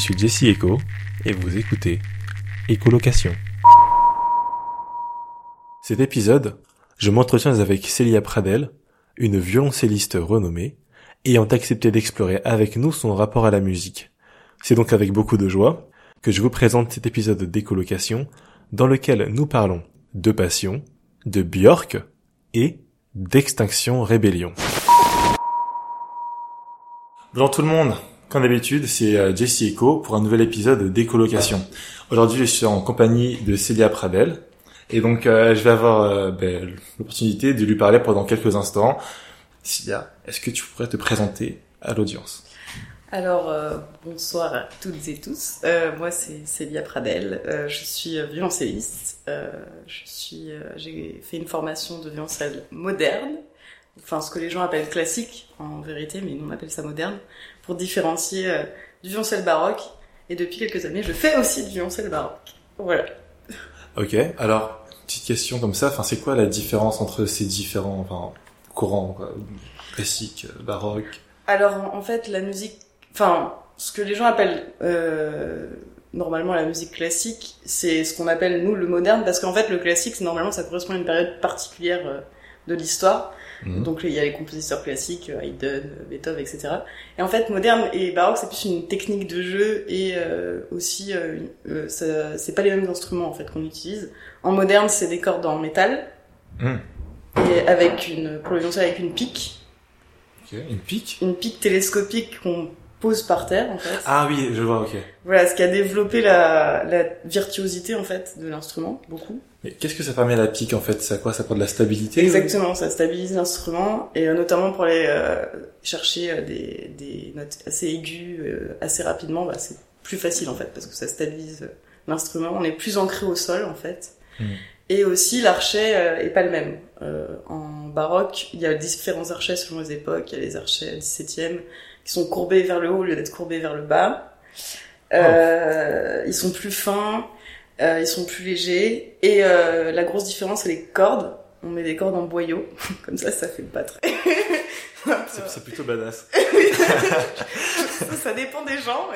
Je suis Jesse Echo et vous écoutez Écolocation. Cet épisode, je m'entretiens avec Célia Pradel, une violoncelliste renommée, ayant accepté d'explorer avec nous son rapport à la musique. C'est donc avec beaucoup de joie que je vous présente cet épisode d'écolocation dans lequel nous parlons de passion, de Björk et d'Extinction Rébellion. Bonjour tout le monde, comme d'habitude c'est euh, Jesse Echo pour un nouvel épisode d'écolocation. Aujourd'hui je suis en compagnie de Célia Pradel et donc euh, je vais avoir euh, ben, l'opportunité de lui parler pendant quelques instants. Célia, est-ce que tu pourrais te présenter à l'audience? Alors, bonsoir à toutes et tous. Moi, c'est Célia Pradel. Je suis violoncelliste. j'ai fait une formation de violoncelle moderne, enfin ce que les gens appellent classique en vérité, mais nous on appelle ça moderne, pour différencier du violoncelle baroque. Et depuis quelques années, je fais aussi du violoncelle baroque. Voilà. Ok. Alors, petite question comme ça. Enfin, c'est quoi la différence entre ces différents, enfin, courants, quoi, classique, baroque Alors, en fait, la musique enfin, ce que les gens appellent euh, normalement la musique classique, c'est ce qu'on appelle nous le moderne, parce qu'en fait le classique, normalement, ça correspond à une période particulière euh, de l'histoire. Mhm. Donc il y a les compositeurs classiques, euh, Haydn, Beethoven, etc. Et en fait, moderne et baroque, c'est plus une technique de jeu et euh, aussi, euh, c'est pas les mêmes instruments en fait qu'on utilise. En moderne, c'est des cordes en métal mhm. et avec une pour le avec une pique. une pique? Une pique télescopique qu'on pose par terre en fait. Ah oui, je vois, ok. Voilà, ce qui a développé la, la virtuosité en fait de l'instrument, beaucoup. Mais qu'est-ce que ça permet à la pique en fait? Ça quoi? Ça prend de la stabilité Exactement, ça stabilise l'instrument et euh, notamment pour aller euh, chercher euh, des, des, notes assez aiguës assez rapidement, bah, c'est plus facile en fait parce que ça stabilise l'instrument. On est plus ancré au sol en fait. Hmm. Et aussi l'archet est pas le même. en baroque, il y a différents archets selon les époques. Il y a les archets 17e, qui sont courbés vers le haut au lieu d'être courbés vers le bas. Euh, Ils sont plus fins, euh, ils sont plus légers. Et euh, la grosse différence, c'est les cordes. On met des cordes en boyau, comme ça, ça fait pas très. c'est plutôt badass. ça, ça, dépend des gens.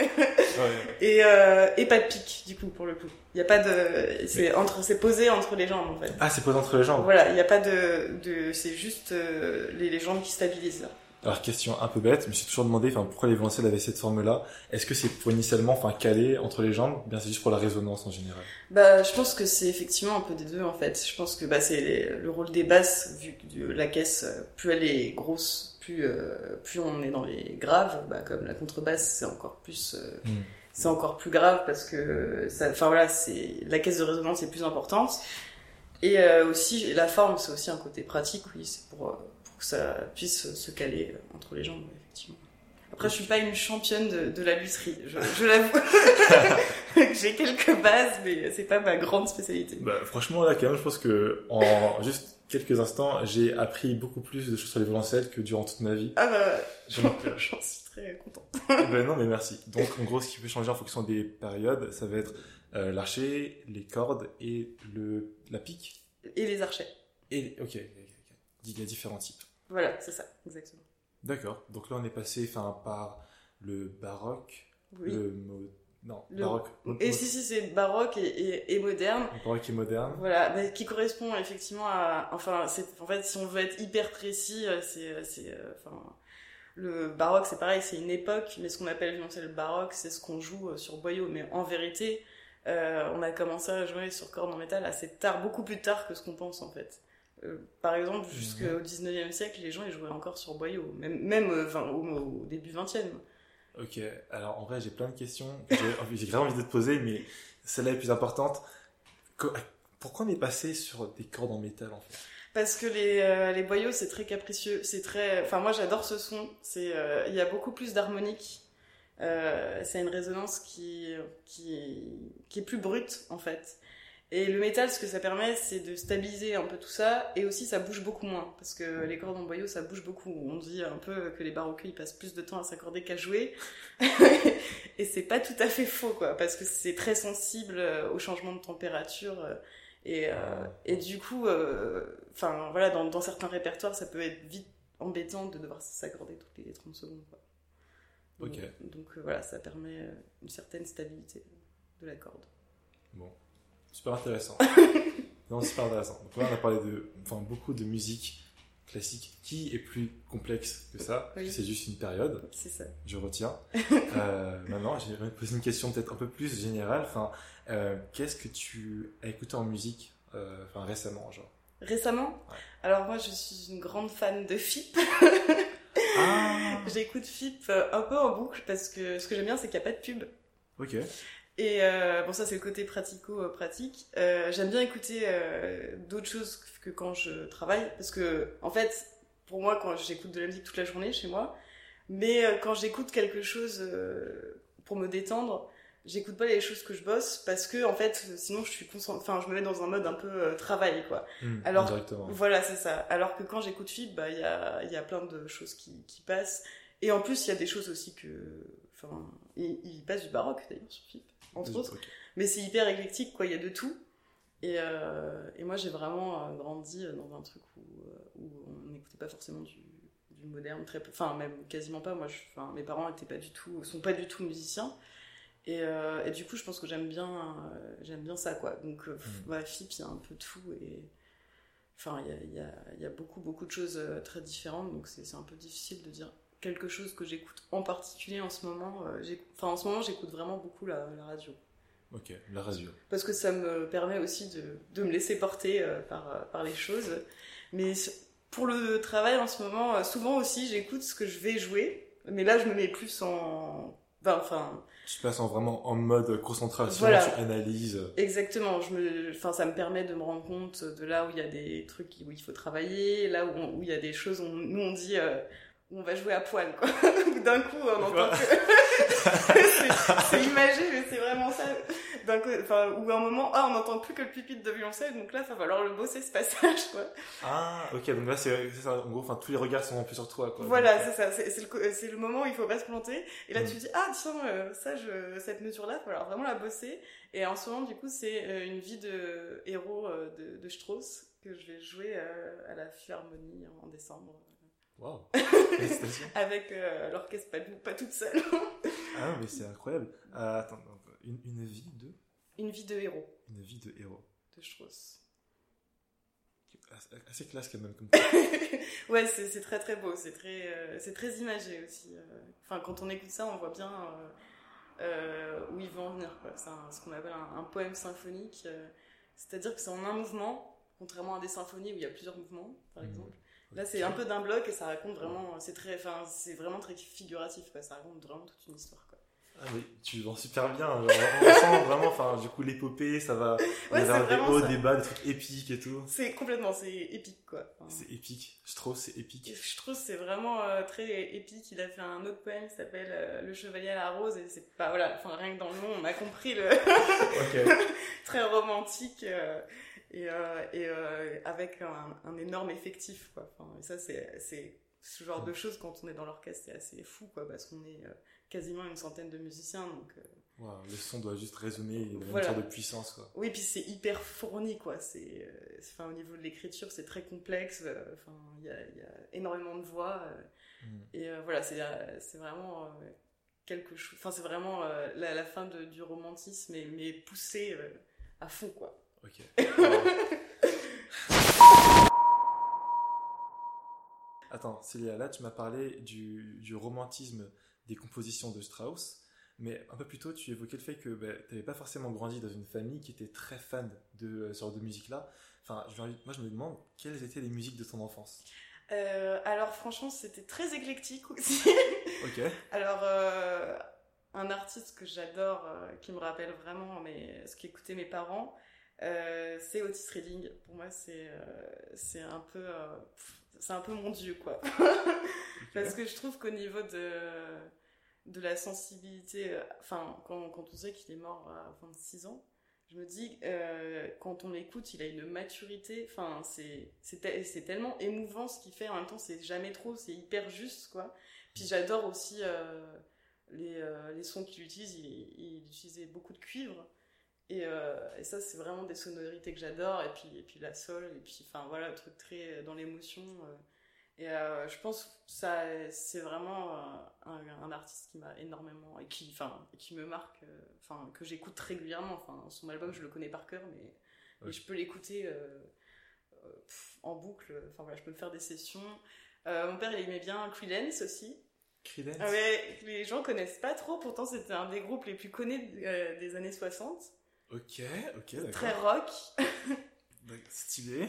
Et, euh, et pas de pic, du coup, pour le coup. Il y a pas de, c'est entre, c'est posé entre les jambes, en fait. Ah, c'est posé entre les jambes. Voilà, il n'y a pas de, de, c'est juste euh, les, les jambes qui stabilisent là. Alors question un peu bête, je me suis toujours demandé, enfin pourquoi les violoncelles avaient cette forme-là? Est-ce que c'est pour initialement, enfin caler entre les jambes Bien c'est juste pour la résonance en général? Bah je pense que c'est effectivement un peu des deux en fait. Je pense que bah c'est le rôle des basses vu que la caisse plus elle est grosse, plus euh, plus on est dans les graves. Bah comme la contrebasse c'est encore plus euh, hmm. c'est encore plus grave parce que ça, enfin voilà c'est la caisse de résonance est plus importante. Et euh, aussi la forme c'est aussi un côté pratique oui c'est pour ça puisse se caler entre les jambes, effectivement. Après, je suis pas une championne de, de la lutherie, je, je l'avoue. J'ai quelques bases, mais c'est pas ma grande spécialité. Bah, franchement, là, quand même, je pense que en juste quelques instants, j'ai appris beaucoup plus de choses sur les violoncelles que durant toute ma vie. Ah bah, j'en suis très content. ben non, mais merci. Donc, en gros, ce qui peut changer en fonction des périodes, ça va être euh, l'archer, les cordes et le la pique. Et les archets. Et ok, il y a différents types. Voilà, c'est ça, exactement. D'accord. Donc là, on est passé enfin, par le baroque, le non, baroque. Et si, si, c'est baroque et, et, moderne. Baroque et moderne. Voilà, mais qui correspond effectivement à. Enfin, en fait, si on veut être hyper précis, euh, c'est. Euh, euh, enfin, le baroque, c'est pareil, c'est une époque, mais ce qu'on appelle le baroque, c'est ce qu'on joue sur boyau. Mais en vérité, on a commencé à jouer sur cordes en métal assez tard, beaucoup plus tard que ce qu'on pense en fait. Euh, par exemple, jusqu'au 19e siècle, les gens ils jouaient encore sur boyau, même, même euh, au, début 20e. Ok, alors en vrai, j'ai plein de questions. J'ai vraiment envie de te poser, mais celle-là est plus importante. Pourquoi on est passé sur des cordes en métal en fait? Parce que les, euh, les boyaux c'est très capricieux, c'est très. Enfin moi j'adore ce son. C'est il y a beaucoup plus d'harmonique. c'est une résonance qui, qui qui est plus brute en fait. Et le métal, ce que ça permet, c'est de stabiliser un peu tout ça, et aussi ça bouge beaucoup moins, parce que les cordes en boyau, ça bouge beaucoup. On dit un peu que les baroqueux, ils passent plus de temps à s'accorder qu'à jouer, et c'est pas tout à fait faux, quoi, parce que c'est très sensible euh, au changement de température, euh, et, euh, et du coup, enfin voilà, dans, dans, certains répertoires, ça peut être vite embêtant de devoir s'accorder toutes les 30 secondes, quoi. Donc euh, voilà, ça permet une certaine stabilité de la corde. Bon, super intéressant. non, super intéressant. Donc là, on a parlé de, enfin, beaucoup de musique classique qui est plus complexe que ça. Oui. C'est juste une période. C'est ça. Je retiens. euh, maintenant, j'aimerais te poser une question peut-être un peu plus générale. Enfin, euh, qu'est-ce que tu as écouté en musique, euh, enfin, récemment, genre Récemment Ouais. Alors moi je suis une grande fan de FIP. Ah. J'écoute FIP euh, un peu en boucle parce que ce que j'aime bien c'est qu'il n'y a pas de pub. Ok. Et euh, bon ça c'est le côté pratico-pratique. Euh, j'aime bien écouter euh, d'autres choses que quand je travaille parce que en fait pour moi quand j'écoute de la musique toute la journée chez moi, mais euh, quand j'écoute quelque chose euh, pour me détendre, j'écoute pas les choses que je bosse parce que en fait sinon je suis concent- enfin je me mets dans un mode un peu euh, travail quoi. Hmm, Alors. Voilà, c'est ça. Alors que quand j'écoute FIP, bah, il y a, il y a plein de choses qui, qui passent. Et en plus, il y a des choses aussi que. Enfin, il, il passe du baroque d'ailleurs sur FIP, entre autres. Ok. Mais c'est hyper éclectique, quoi. Il y a de tout. Et, euh, et moi, j'ai vraiment euh, grandi dans un truc où, euh, où on n'écoutait pas forcément du, du moderne, très peu. Enfin, même quasiment pas. Moi, je, enfin, mes parents étaient pas du tout, sont pas du tout musiciens. Et, euh, et du coup, je pense que j'aime bien, euh, j'aime bien ça, quoi. Donc, euh, Mm. ouais, FIP, il y a un peu tout. Et enfin, il y a, y, a, y a beaucoup, beaucoup de choses euh, très différentes. Donc, c'est un peu difficile de dire quelque chose que j'écoute en particulier en ce moment. Euh, Enfin, en ce moment, j'écoute vraiment beaucoup la, la radio Ok, la radio. parce que ça me permet aussi de, de me laisser porter euh, par, euh, par les choses. Mais pour le travail en ce moment, souvent aussi j'écoute ce que je vais jouer, mais là je me mets plus en... Enfin, enfin Tu passes en vraiment en mode concentration, Voilà. tu analyses. exactement, je me, enfin, ça me permet de me rendre compte de là où il y a des trucs où il faut travailler, là où, on- où il y a des choses où nous on dit... euh, on va jouer à poil, quoi. D'un coup, on entend que... c'est imagé, mais c'est vraiment ça. D'un coup, enfin, ou à un moment, ah, on n'entend plus que le pupitre de violoncelle, donc là, il va falloir le bosser, ce passage, quoi. Ah, ok, donc là, c'est ça. En gros, enfin, tous les regards sont un peu sur toi, quoi. Voilà, c'est ça, c'est le, moment où il faut pas se planter. Et là, Mm. tu dis, ah, tiens, euh, ça, je, cette mesure-là, il va falloir vraiment la bosser. Et en ce moment, du coup, c'est euh, une vie de héros euh, de, de Strauss que je vais jouer à la Philharmonie en décembre. Félicitations. Avec euh, l'orchestre, pas, pas toute seule. Ah, mais c'est incroyable. Euh, attends, une, une vie de, une vie de héros une vie de héros. de Strauss. Assez, classe quand même. Comme... ouais, c'est c'est très très beau, c'est très, euh, c'est très imagé aussi. Enfin, quand on écoute ça, on voit bien où il veut en venir. C'est ce qu'on appelle un, un poème symphonique. C'est-à-dire que c'est en un mouvement, contrairement à des symphonies où il y a plusieurs mouvements, par Mhm. exemple. Là, c'est un peu d'un bloc et ça raconte vraiment. C'est très, enfin, c'est vraiment très figuratif. Quoi. Ça raconte vraiment toute une histoire. Quoi. Ah oui, tu vends super bien. genre, on sent vraiment, enfin, du coup, l'épopée, ça va. Ouais, c'est avoir des hauts, des bas, des trucs épiques et tout. C'est complètement, c'est épique, quoi. Enfin, C'est épique. Strauss, c'est épique. Je trouve que c'est vraiment euh, très épique. Il a fait un autre poème qui s'appelle euh, Le Chevalier à la Rose et c'est pas voilà, enfin rien que dans le nom, on a compris le Ok. très romantique euh, et, euh, et euh, avec un, un énorme effectif quoi. Enfin, et ça c'est c'est ce genre de choses quand on est dans l'orchestre, c'est assez fou quoi parce qu'on est euh, quasiment une centaine de musiciens donc le son doit juste résonner, il y a Voilà. une sorte de puissance, quoi. oui puis c'est hyper fourni quoi. C'est enfin au niveau de l'écriture, c'est très complexe. Enfin il y a, il y a énormément de voix. euh, Mm. Et euh, voilà, c'est c'est vraiment euh, quelque chose. Enfin, c'est vraiment euh, la, la fin de, du romantisme, mais, mais poussé à fond, quoi. Ok. Attends, Célia, là, tu m'as parlé du, du romantisme des compositions de Strauss, mais un peu plus tôt, tu évoquais le fait que bah, tu n'avais pas forcément grandi dans une famille qui était très fan de euh, ce genre de musique-là. Enfin, je- moi, je me demande quelles étaient les musiques de ton enfance. Euh, alors, franchement, c'était très éclectique aussi. Ok. alors, euh, un artiste que j'adore, euh, qui me rappelle vraiment mais, ce qu'écoutaient mes parents, euh, c'est Otis Redding. Pour moi, c'est euh, c'est un peu. euh, c'est un peu mon dieu, quoi. Parce que je trouve qu'au niveau de, de la sensibilité, enfin, quand, quand on sait qu'il est mort à 26 ans, je me dis, quand on l'écoute, il a une maturité, enfin, c'est c'est te- c'est tellement émouvant ce qu'il fait, en même temps, c'est jamais trop, c'est hyper juste, quoi. Puis j'adore aussi les, les sons qu'il utilise, il, il utilisait beaucoup de cuivre. Et, euh, et ça, c'est vraiment des sonorités que j'adore. Et puis, et puis la sol, et puis, enfin voilà, le truc très dans l'émotion. euh. Et euh, je pense que ça, c'est vraiment euh, un, un artiste qui m'a énormément et qui, enfin, qui me marque, euh, enfin, que j'écoute régulièrement. Enfin, son album, je le connais par cœur, mais, je peux l'écouter euh, euh, en boucle. Enfin voilà, je peux me faire des sessions. Euh, mon père, il aimait bien Creedence aussi. Creedence. Ah ouais, les gens connaissent pas trop. Pourtant, c'était un des groupes les plus connus euh, des années 60. Ok, ok, Très d'accord. rock. D'accord. Stylé.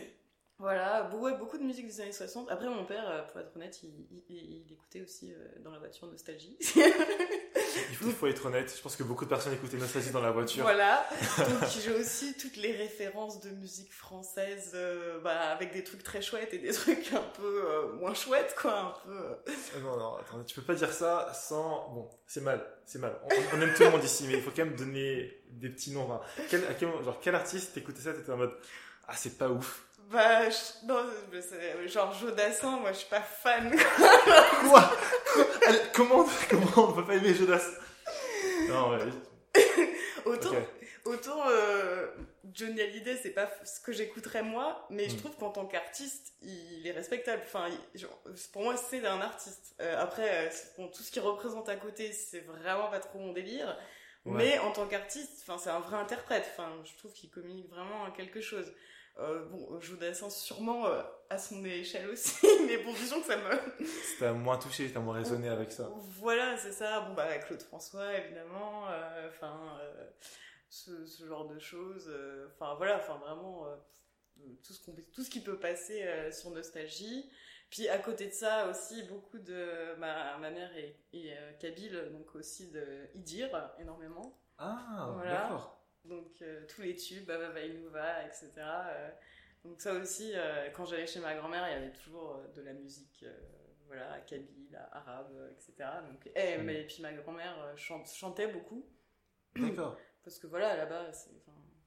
Voilà, ouais, beaucoup de musique des années 60. Après, mon père, euh, pour être honnête, il, il- il écoutait aussi euh, dans la voiture Nostalgie. Il faut, il faut être honnête. Je pense que beaucoup de personnes écoutaient Nostalgie dans la voiture. voilà. Donc, j'ai aussi toutes les références de musique française, euh, bah, avec des trucs très chouettes et des trucs un peu euh, moins chouettes, quoi. Un peu. euh. Non, non, attends, tu peux pas dire ça sans. Bon, c'est mal, c'est mal. On, on aime tout le monde ici, mais il faut quand même donner des petits noms. Quel, à quel, moment- genre, quel artiste t'écoutais ça, t'étais en mode Ah, c'est pas ouf. Bah, je- non, mais c'est- genre Jodassin, moi, je suis pas fan. Quoi? Allez, comment, comment on peut pas aimer Jonas Non, ouais. Autant, Ok. autant euh, Johnny Hallyday, c'est pas ce que j'écouterais moi, mais je Mm. trouve qu'en tant qu'artiste, il est respectable. Enfin, il- genre, pour moi, c'est un artiste. Euh, après, euh, bon, tout ce qu'il représente à côté, c'est vraiment pas trop mon délire. Ouais. Mais en tant qu'artiste, enfin, c'est un vrai interprète. Enfin, je trouve qu'il communique vraiment quelque chose. Euh, bon, Jodassin sûrement euh, à son échelle aussi, mais bon, disons que ça me, T'as moins touché, t'as moins raisonné avec ça. voilà, c'est ça. Bon, bah, Claude François, évidemment. euh, Enfin, euh, ce, ce genre de choses. euh, Enfin, voilà, enfin, vraiment, euh, tout ce qu'on tout ce qui peut passer euh, sur Nostalgie. Puis, à côté de ça, aussi, beaucoup de. Ma, ma mère est, est euh, kabyle, donc aussi de Idir, énormément. Ah, Voilà. d'accord. Donc, euh, tous les tubes, Baba Vainouva, etc. euh, donc, ça aussi, euh, quand j'allais chez ma grand-mère, il y avait toujours de la musique. voilà, kabyle, arabe, etc. Donc, et, mais, et puis ma grand-mère chante- chantait beaucoup. D'accord. Parce que voilà, là-bas,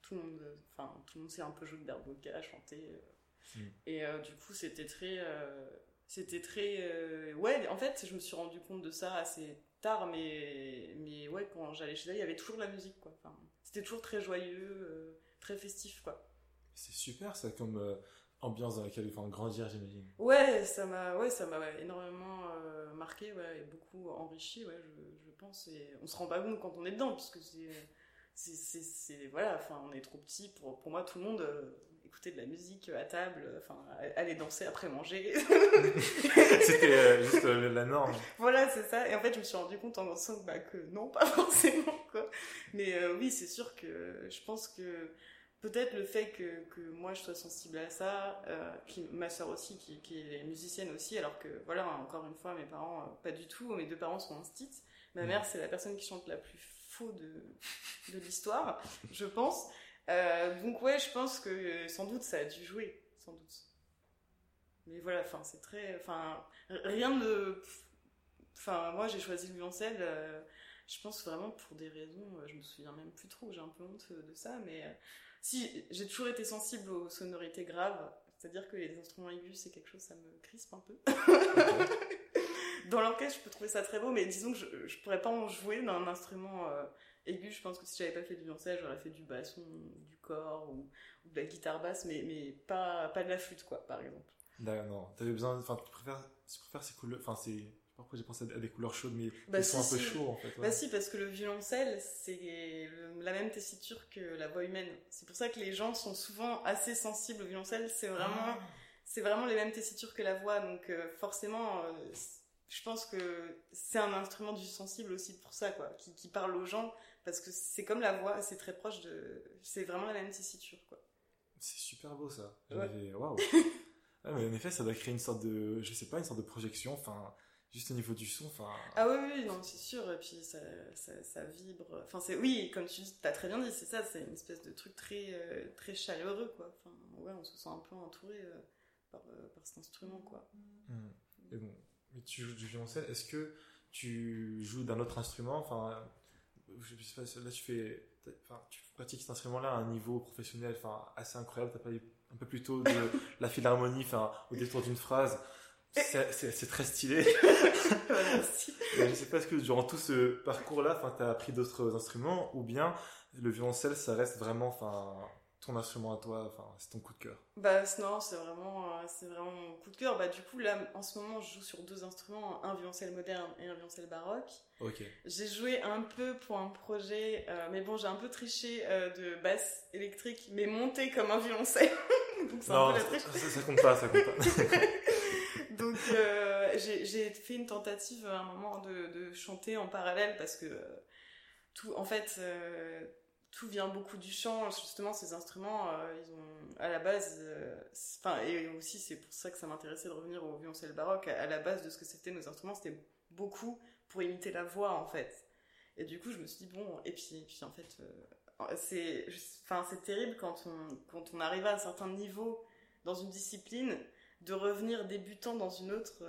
tout le monde, enfin, tout le monde sait un peu jouer de Darboka, chanter. euh. Mm. Et euh, du coup, c'était très, euh, c'était très, ouais. En fait, je me suis rendu compte de ça assez tard, mais, mais ouais, quand j'allais chez elle, il y avait toujours de la musique, quoi. Enfin, c'était toujours très joyeux, euh, très festif, quoi. C'est super ça comme euh, ambiance dans laquelle il faut en grandir, j'imagine. Ouais, ça m'a, ouais, ça m'a ouais, énormément euh, marqué, ouais, et beaucoup enrichi, ouais, je, je pense. Et on se rend pas compte quand on est dedans, puisque c'est, c'est, c'est, c'est- voilà, enfin, on est trop petit pour, pour moi, tout le monde. euh, écouter de la musique à table, enfin, aller danser après manger. C'était euh, juste euh, la norme. voilà, c'est ça. Et en fait, je me suis rendu compte en dansant bah, que non, pas forcément, quoi. Mais euh, oui, c'est sûr que je pense que peut-être le fait que, que moi je sois sensible à ça, euh, puis ma soeur aussi, qui, qui est musicienne aussi, alors que voilà, encore une fois, mes parents, euh, pas du tout, mes deux parents sont instits. Ma Mhm. mère, c'est la personne qui chante la plus faux de, de l'histoire, je pense. Euh, donc ouais, je pense que euh, sans doute ça a dû jouer, sans doute. Mais voilà, enfin, c'est très, enfin, rien de, enfin, moi j'ai choisi le violoncelle. euh, je pense vraiment pour des raisons, je me souviens même plus trop, j'ai un peu honte de ça, mais euh, si j'ai toujours été sensible aux sonorités graves, c'est-à-dire que les instruments aigus c'est quelque chose, ça me crispe un peu. Dans l'orchestre, je peux trouver ça très beau, mais disons que je, je pourrais pas en jouer d'un instrument aigu. Je pense que si j'avais pas fait du violoncelle, j'aurais fait du basson, du corps ou, ou de la guitare basse, mais, mais pas, pas de la flûte, quoi, par exemple. D'accord, non. T'avais besoin. Enfin, tu préfères, tu préfères ces couleurs. Enfin, c'est. Je sais pas pourquoi j'ai pensé à des couleurs chaudes, mais Bah, ils sont un peu si. chauds en fait. ouais. Bah si, parce que le violoncelle, c'est la même tessiture que la voix humaine. C'est pour ça que les gens sont souvent assez sensibles au violoncelle. C'est vraiment, Ah. c'est vraiment les mêmes tessitures que la voix. Donc euh, forcément, euh, je pense que c'est un instrument du sensible aussi pour ça, quoi, qui, qui parle aux gens. Parce que c'est comme la voix, c'est très proche de... C'est vraiment la même tessiture, quoi. C'est super beau ça. Ouais. Waouh. Mais en effet, ça doit créer une sorte de, je sais pas, une sorte de projection. Enfin, juste au niveau du son. Enfin. Ah oui, oui, non, c'est sûr. Et puis ça, ça, ça vibre. Enfin, c'est oui, comme tu dis, t'as très bien dit, c'est ça. C'est une espèce de truc très, euh, très chaleureux, quoi. Enfin, ouais, on se sent un peu entouré euh, par, euh, par cet instrument, quoi. Hmm. Et bon, mais tu joues du violoncelle. Est-ce que tu joues d'un autre instrument Enfin, je sais pas. Là, tu fais, enfin, tu pratiques cet instrument-là à un niveau professionnel, enfin, assez incroyable. T'as parlé un peu plus tôt de la philharmonie, enfin, au détour d'une phrase. C'est très stylé. Merci. Et je sais pas, est-ce que durant tout ce parcours-là, enfin, t'as appris d'autres instruments ou bien le violoncelle, ça reste vraiment, enfin, ton instrument à toi, enfin, c'est ton coup de cœur Bah non, c'est vraiment, euh, c'est vraiment mon coup de cœur. Bah du coup là, en ce moment, je joue sur deux instruments, un violoncelle moderne et un violoncelle baroque. Ok. J'ai joué un peu pour un projet, euh, mais bon, j'ai un peu triché euh, de basse électrique, mais montée comme un violoncelle. Donc c'est un peu la triche. ça- ça compte pas, ça compte pas. Donc euh, j'ai fait une tentative à un moment de, de chanter en parallèle parce que tout, en fait, tout vient beaucoup du chant. Justement, ces instruments, euh, ils ont à la base, euh, enfin et aussi c'est pour ça que ça m'intéressait de revenir au violoncelle baroque. À, la base de ce que c'était nos instruments, c'était beaucoup pour imiter la voix en fait. Et du coup, je me suis dit bon, et puis, et puis en fait, euh, c'est, c'est terrible quand on quand on arrive à un certain niveau dans une discipline de revenir débutant dans une autre.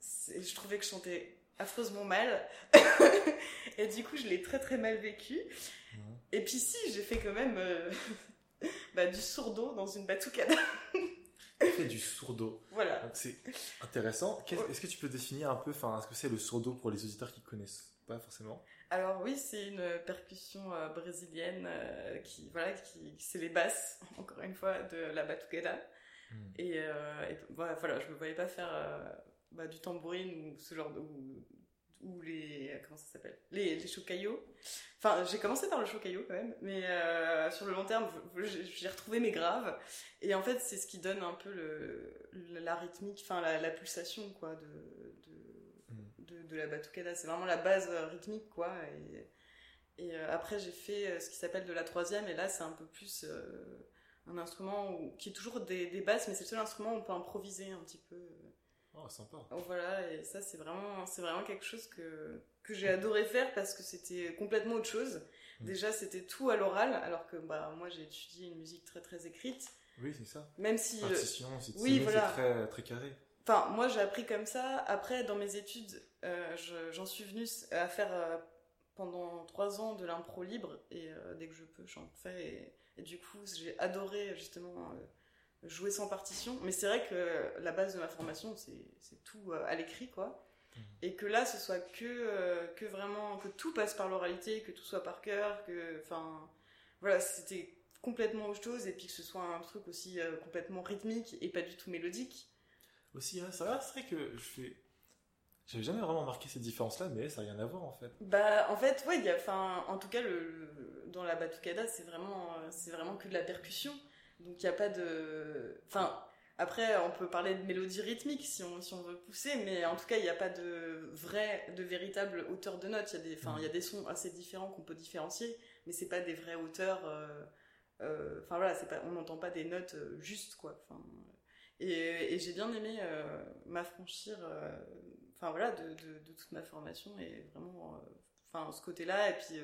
je trouvais que je chantais affreusement mal. et du coup, je l'ai très très mal vécu. Et puis si, j'ai fait quand même euh, bah, du sourdo dans une batucada. Tu fais du sourdo. voilà. Donc c'est intéressant. Ouais. Est-ce que tu peux définir un peu, enfin, ce que c'est le sourdo pour les auditeurs qui connaissent pas forcément? Alors oui, c'est une percussion euh, brésilienne euh, qui, voilà, qui, c'est les basses, encore une fois, de la batucada. Hmm. Et, euh, et voilà, voilà, je me voyais pas faire bah, du tambourine ou ce genre de. Ou, ou les. Comment ça s'appelle? Les, les. Enfin, j'ai commencé par le chocaillot quand même, mais euh, sur le long terme, j'ai retrouvé mes graves. Et en fait, c'est ce qui donne un peu le, la rythmique, enfin la, la pulsation, quoi, de, de, Mm. de, de la batucada. C'est vraiment la base euh, rythmique, quoi. Et, et euh, après, j'ai fait ce qui s'appelle de la troisième, et là, c'est un peu plus euh, un instrument où- qui est toujours des, des basses, mais c'est le seul instrument où on peut improviser un petit peu. Oh, sympa. Donc voilà, et ça, c'est vraiment, c'est vraiment quelque chose que, que j'ai adoré faire parce que c'était complètement autre chose. Mm. Déjà, c'était tout à l'oral, alors que bah, moi, j'ai étudié une musique très très écrite. Oui, c'est ça. Même si. euh, Partition, c'est oui, voilà. très, très carré. Enfin, moi, j'ai appris comme ça. Après, dans mes études, euh, je- j'en suis venue à faire euh, pendant trois ans de l'impro libre, et euh, dès que je peux, j'en fais. Et, et du coup, j'ai adoré justement jouer sans partition. Mais c'est vrai que la base de ma formation, c'est tout euh, à l'écrit, quoi. Mhm. Et que là, ce soit que, euh, que vraiment, que tout passe par l'oralité, que tout soit par cœur, que. Enfin, voilà, c'était complètement autre chose, et puis que ce soit un truc aussi euh, complètement rythmique et pas du tout mélodique. Aussi, hein, c'est vrai, c'est vrai que je fais. J'avais jamais vraiment remarqué cette différence-là, mais ça n'a rien à voir en fait. Bah, en fait, ouais, il y a, enfin, en tout cas, le, le- dans la batucada, c'est vraiment, euh, c'est vraiment que de la percussion. Donc, il n'y a pas de, enfin, après, on peut parler de mélodie rythmique si on, si on veut pousser, mais en tout cas, il n'y a pas de vrai, de véritable hauteur de notes. Il y a des, y a des sons assez différents qu'on peut différencier, mais c'est pas des vraies hauteurs. euh, euh, Enfin voilà, pas, on n'entend pas des notes euh, justes quoi. Enfin, et, j'ai bien aimé m'affranchir, enfin voilà, de, de, de toute ma formation et vraiment, enfin ce côté-là. Et puis,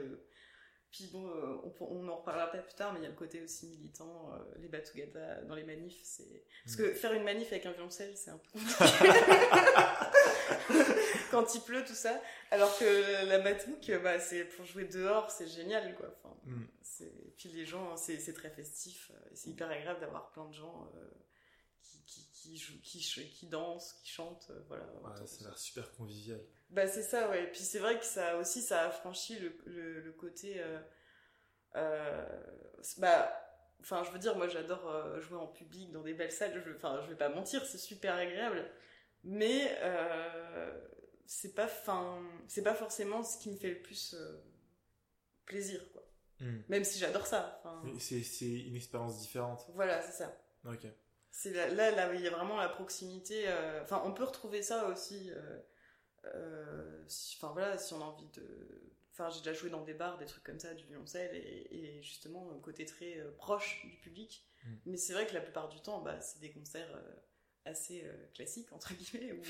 puis bon, euh, on, en reparlera peut-être plus tard, mais il y a le côté aussi militant, euh, les batugadas dans les manifs, c'est parce que faire une manif avec un violoncelle, c'est un peu. Quand il pleut, tout ça. Alors que la batouk, bah, c'est pour jouer dehors, c'est génial, quoi. Enfin, Mm. c'est- Puis les gens, c'est c'est très festif. euh, C'est hyper agréable d'avoir plein de gens euh, qui, qui, qui jouent, qui, qui dansent, qui chantent. voilà. Ouais, ça. a l'air super convivial. Bah c'est ça, ouais. Et puis c'est vrai que ça aussi, ça a franchi le, le, le côté... euh, euh, bah, enfin, je veux dire, moi j'adore euh, jouer en public dans des belles salles. Je, enfin, je vais pas mentir, c'est super agréable. Mais c'est pas, fin, c'est pas forcément ce qui me fait le plus plaisir, quoi. Mm. Même si j'adore ça. C'est c'est une expérience différente. voilà, c'est ça. Ok. C'est là, là, là, il y a vraiment la proximité. Enfin, on peut retrouver ça aussi. Euh, si- Enfin voilà, si on a envie de. Enfin, j'ai déjà joué dans des bars, des trucs comme ça, du violoncelle, et, et justement, un côté très euh, proche du public. Mm. Mais c'est vrai que la plupart du temps, bah, c'est des concerts euh, assez classiques, entre guillemets, où,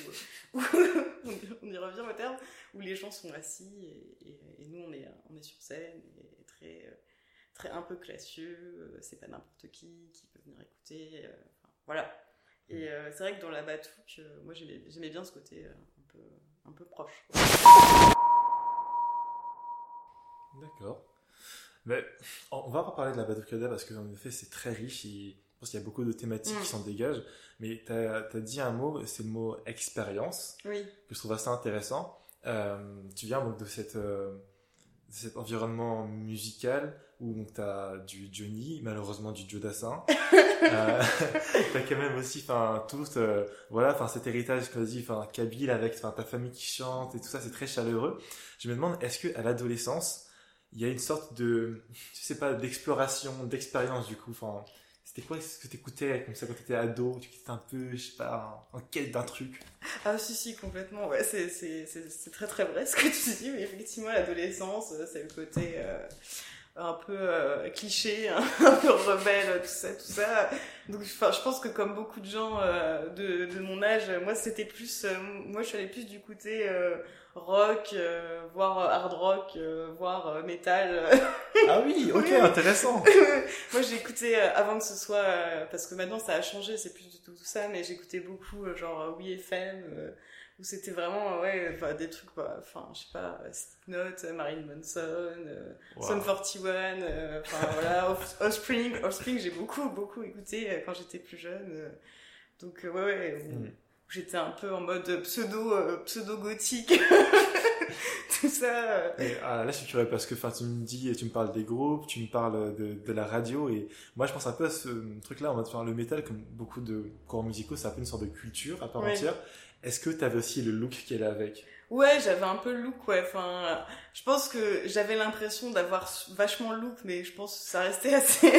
où- on y revient au terme, où les gens sont assis, et, et- et nous, on est, on est sur scène, et très. très un peu classieux, c'est pas n'importe qui qui peut venir écouter, enfin, voilà. Et euh, c'est vrai que dans la batouk, euh, moi j'aimais bien ce côté un peu un peu proche. D'accord. Mais on va reparler de la Batucada parce qu'en effet c'est très riche et je pense qu'il y a beaucoup de thématiques Mm. qui s'en dégagent. Mais tu as, dit un mot, c'est le mot expérience, Oui, que je trouve assez intéressant. Euh, tu viens donc de cette, euh, cet environnement musical où tu as du Johnny, malheureusement du Dassin. euh, t'as quand même aussi, enfin, tous, euh, voilà, enfin, cet héritage, dit, enfin, Kabyle avec, enfin, ta famille qui chante et tout ça, c'est très chaleureux. Je me demande, est-ce que à l'adolescence, il y a une sorte de, je sais pas, d'exploration, d'expérience du coup, enfin, c'était quoi ce que t'écoutais comme ça quand t'étais ado Tu étais un peu, je sais pas, en quête d'un truc? Ah si si complètement. Ouais, c'est c'est c'est très très vrai ce que tu dis. Mais effectivement, l'adolescence, euh, c'est le côté euh, un peu euh, cliché, hein, un peu rebelle, tout ça, tout ça. Donc, enfin, je pense que comme beaucoup de gens euh, de, de mon âge, moi c'était plus, euh, moi je suis allée plus du côté euh, rock, euh, voire hard rock, euh, voire métal. Ah oui, ok, intéressant. moi j'ai écouté euh, avant que ce soit, euh, parce que maintenant ça a changé, c'est plus du tout tout ça, mais j'écoutais beaucoup euh, genre Oui FM. Euh, où c'était vraiment ouais enfin, des trucs bah, enfin je sais pas Slipknot Marilyn Manson euh, Wow. Sum 41 euh, enfin voilà Off- Offspring Offspring j'ai beaucoup beaucoup écouté euh, quand j'étais plus jeune euh. donc euh, ouais ouais où- Mm. j'étais un peu en mode pseudo euh, pseudo gothique tout ça euh. Et, ah, là, je suis curieux parce que, enfin, tu me dis, tu me parles des groupes, tu me parles de, de la radio, et moi, je pense un peu à ce truc-là, on va faire le métal, comme beaucoup de courants musicaux, c'est un peu une sorte de culture à part entière. Est-ce que t'avais aussi le look qu'elle a avec? Ouais, j'avais un peu le look, ouais. Enfin, je pense que j'avais l'impression d'avoir vachement le look, mais je pense que ça restait assez,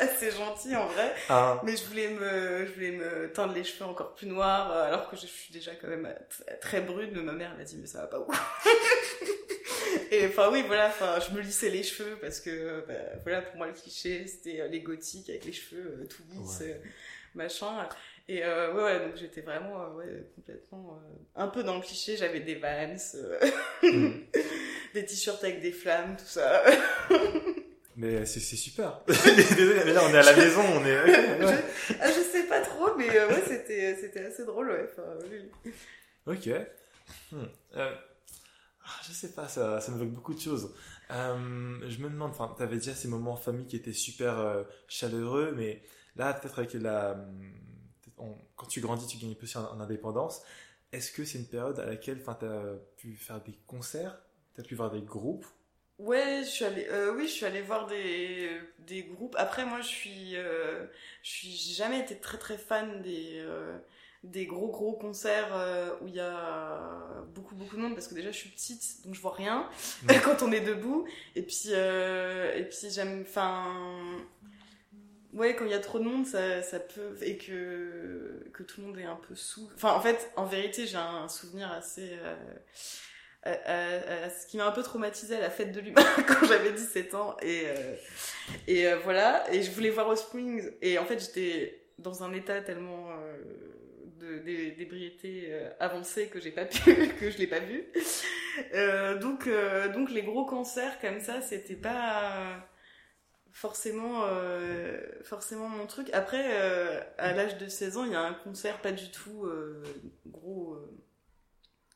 assez gentil en vrai. Ah, Mais je voulais me, je voulais me teindre les cheveux encore plus noirs, euh, alors que je suis déjà quand même euh, très brune. Mais ma mère m'a dit, mais ça va pas où Et enfin oui, voilà. Enfin, je me lissais les cheveux parce que, bah, voilà, pour moi le cliché, c'était euh, les gothiques avec les cheveux tout lisses, Ouais. machin. Et euh, ouais, ouais, donc j'étais vraiment, euh, ouais, complètement euh, un peu dans le cliché. J'avais des Vans, mm. des t-shirts avec des flammes, tout ça. mais c'est super. Désolé, mais là, on est à la maison, on est... ouais. Ah, je sais pas trop, mais ouais, c'était, c'était assez drôle, ouais. Enfin, oui. Ok. Hmm. Ah, je sais pas, ça, ça m'évoque beaucoup de choses. Je me demande, enfin, t'avais déjà ces moments en famille qui étaient super chaleureux, mais là, peut-être avec la, on- quand tu grandis, tu gagnes plus en, en indépendance. Est-ce que c'est une période à laquelle, enfin, t'as pu faire des concerts, t'as pu voir des groupes? Ouais, je suis allée, euh, oui, je suis allée voir des, des groupes. Après, moi, je suis, euh, je suis, jamais été très très fan des, euh, des gros gros concerts où il y a beaucoup beaucoup de monde parce que déjà je suis petite donc je vois rien Ouais. quand on est debout et puis et puis j'aime, enfin, ouais, quand il y a trop de monde, ça, ça peut et que que tout le monde est un peu sous. Enfin, en fait, en vérité, j'ai un souvenir assez euh, ce qui m'a un peu traumatisé à la fête de l'humain quand j'avais 17 ans. Et euh, et euh, voilà. Et je voulais voir Offspring et en fait j'étais dans un état tellement d'ébriété avancée que j'ai pas pu que je l'ai pas vu. Donc donc les gros concerts comme ça c'était pas forcément euh, forcément mon truc. Après euh, à l'âge de 16 ans il y a un concert pas du tout euh, gros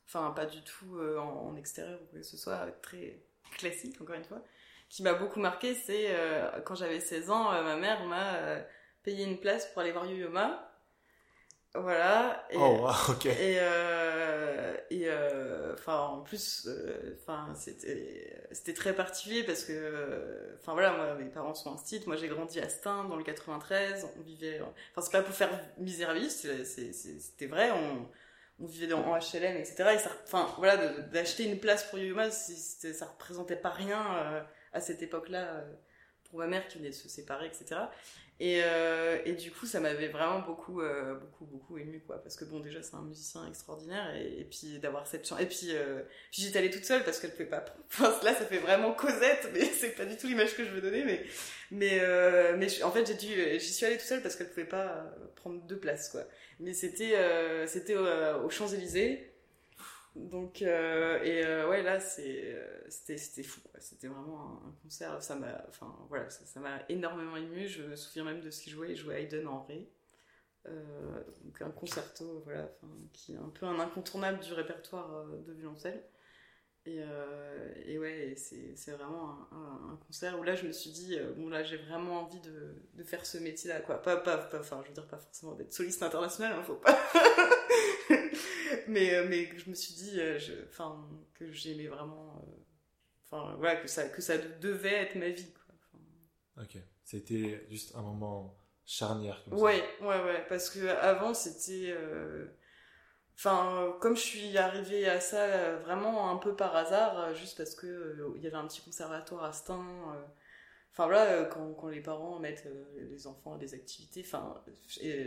enfin pas du tout en, extérieur ou quoi que ce soit très classique encore une fois qui m'a beaucoup marqué c'est quand j'avais 16 ans ma mère m'a payé une place pour aller voir Yo-Yo-Ma voilà et, Oh, wow, ok. et euh, et euh, enfin en plus euh, enfin c'était c'était très particulier parce que enfin voilà moi mes parents sont instituts moi j'ai grandi à Stein dans le 93 on vivait enfin c'est pas pour faire misérabiliste c'était vrai. On on vivait dans, en HLM etc et ça enfin voilà d'acheter une place pour Yuma ça représentait pas rien euh, à cette époque là pour ma mère qui venait de se séparer etc et, euh, et du coup, ça m'avait vraiment beaucoup, euh, beaucoup, beaucoup ému, quoi. Parce que bon, déjà, c'est un musicien extraordinaire, et, puis d'avoir cette chance. Et puis, euh, puis j'étais allée toute seule parce qu'elle pouvait pas. Enfin, là, ça fait vraiment Cosette, mais c'est pas du tout l'image que je veux donner. Mais, mais, euh, mais en fait, j'ai dû, j'y suis allée toute seule parce qu'elle pouvait pas euh, prendre deux places, quoi. Mais c'était, euh, c'était aux Champs Élysées. Donc euh, et euh, ouais là euh, c'était fou c'était vraiment un, concert. Ça m'a enfin voilà ça m'a énormément ému je me souviens même de ce qu'il jouait. Il jouait Haydn en ré. Donc un concerto voilà qui est un peu un incontournable du répertoire de violoncelle. Et, et ouais c'est vraiment un, concert où là je me suis dit bon là j'ai vraiment envie de, faire ce métier là quoi. Pas pas pas enfin je veux dire pas forcément d'être soliste international hein, faut pas mais euh, mais je me suis dit euh, je- que j'aimais vraiment euh, enfin voilà que ça que ça devait être ma vie quoi. Ok c'était juste un moment charnière comme ouais ça. ouais ouais parce que avant c'était euh... Enfin, comme je suis arrivée à ça vraiment un peu par hasard, juste parce que il y avait un petit conservatoire à Stein, Enfin voilà, euh, quand, quand, les parents mettent euh, les enfants à des activités, enfin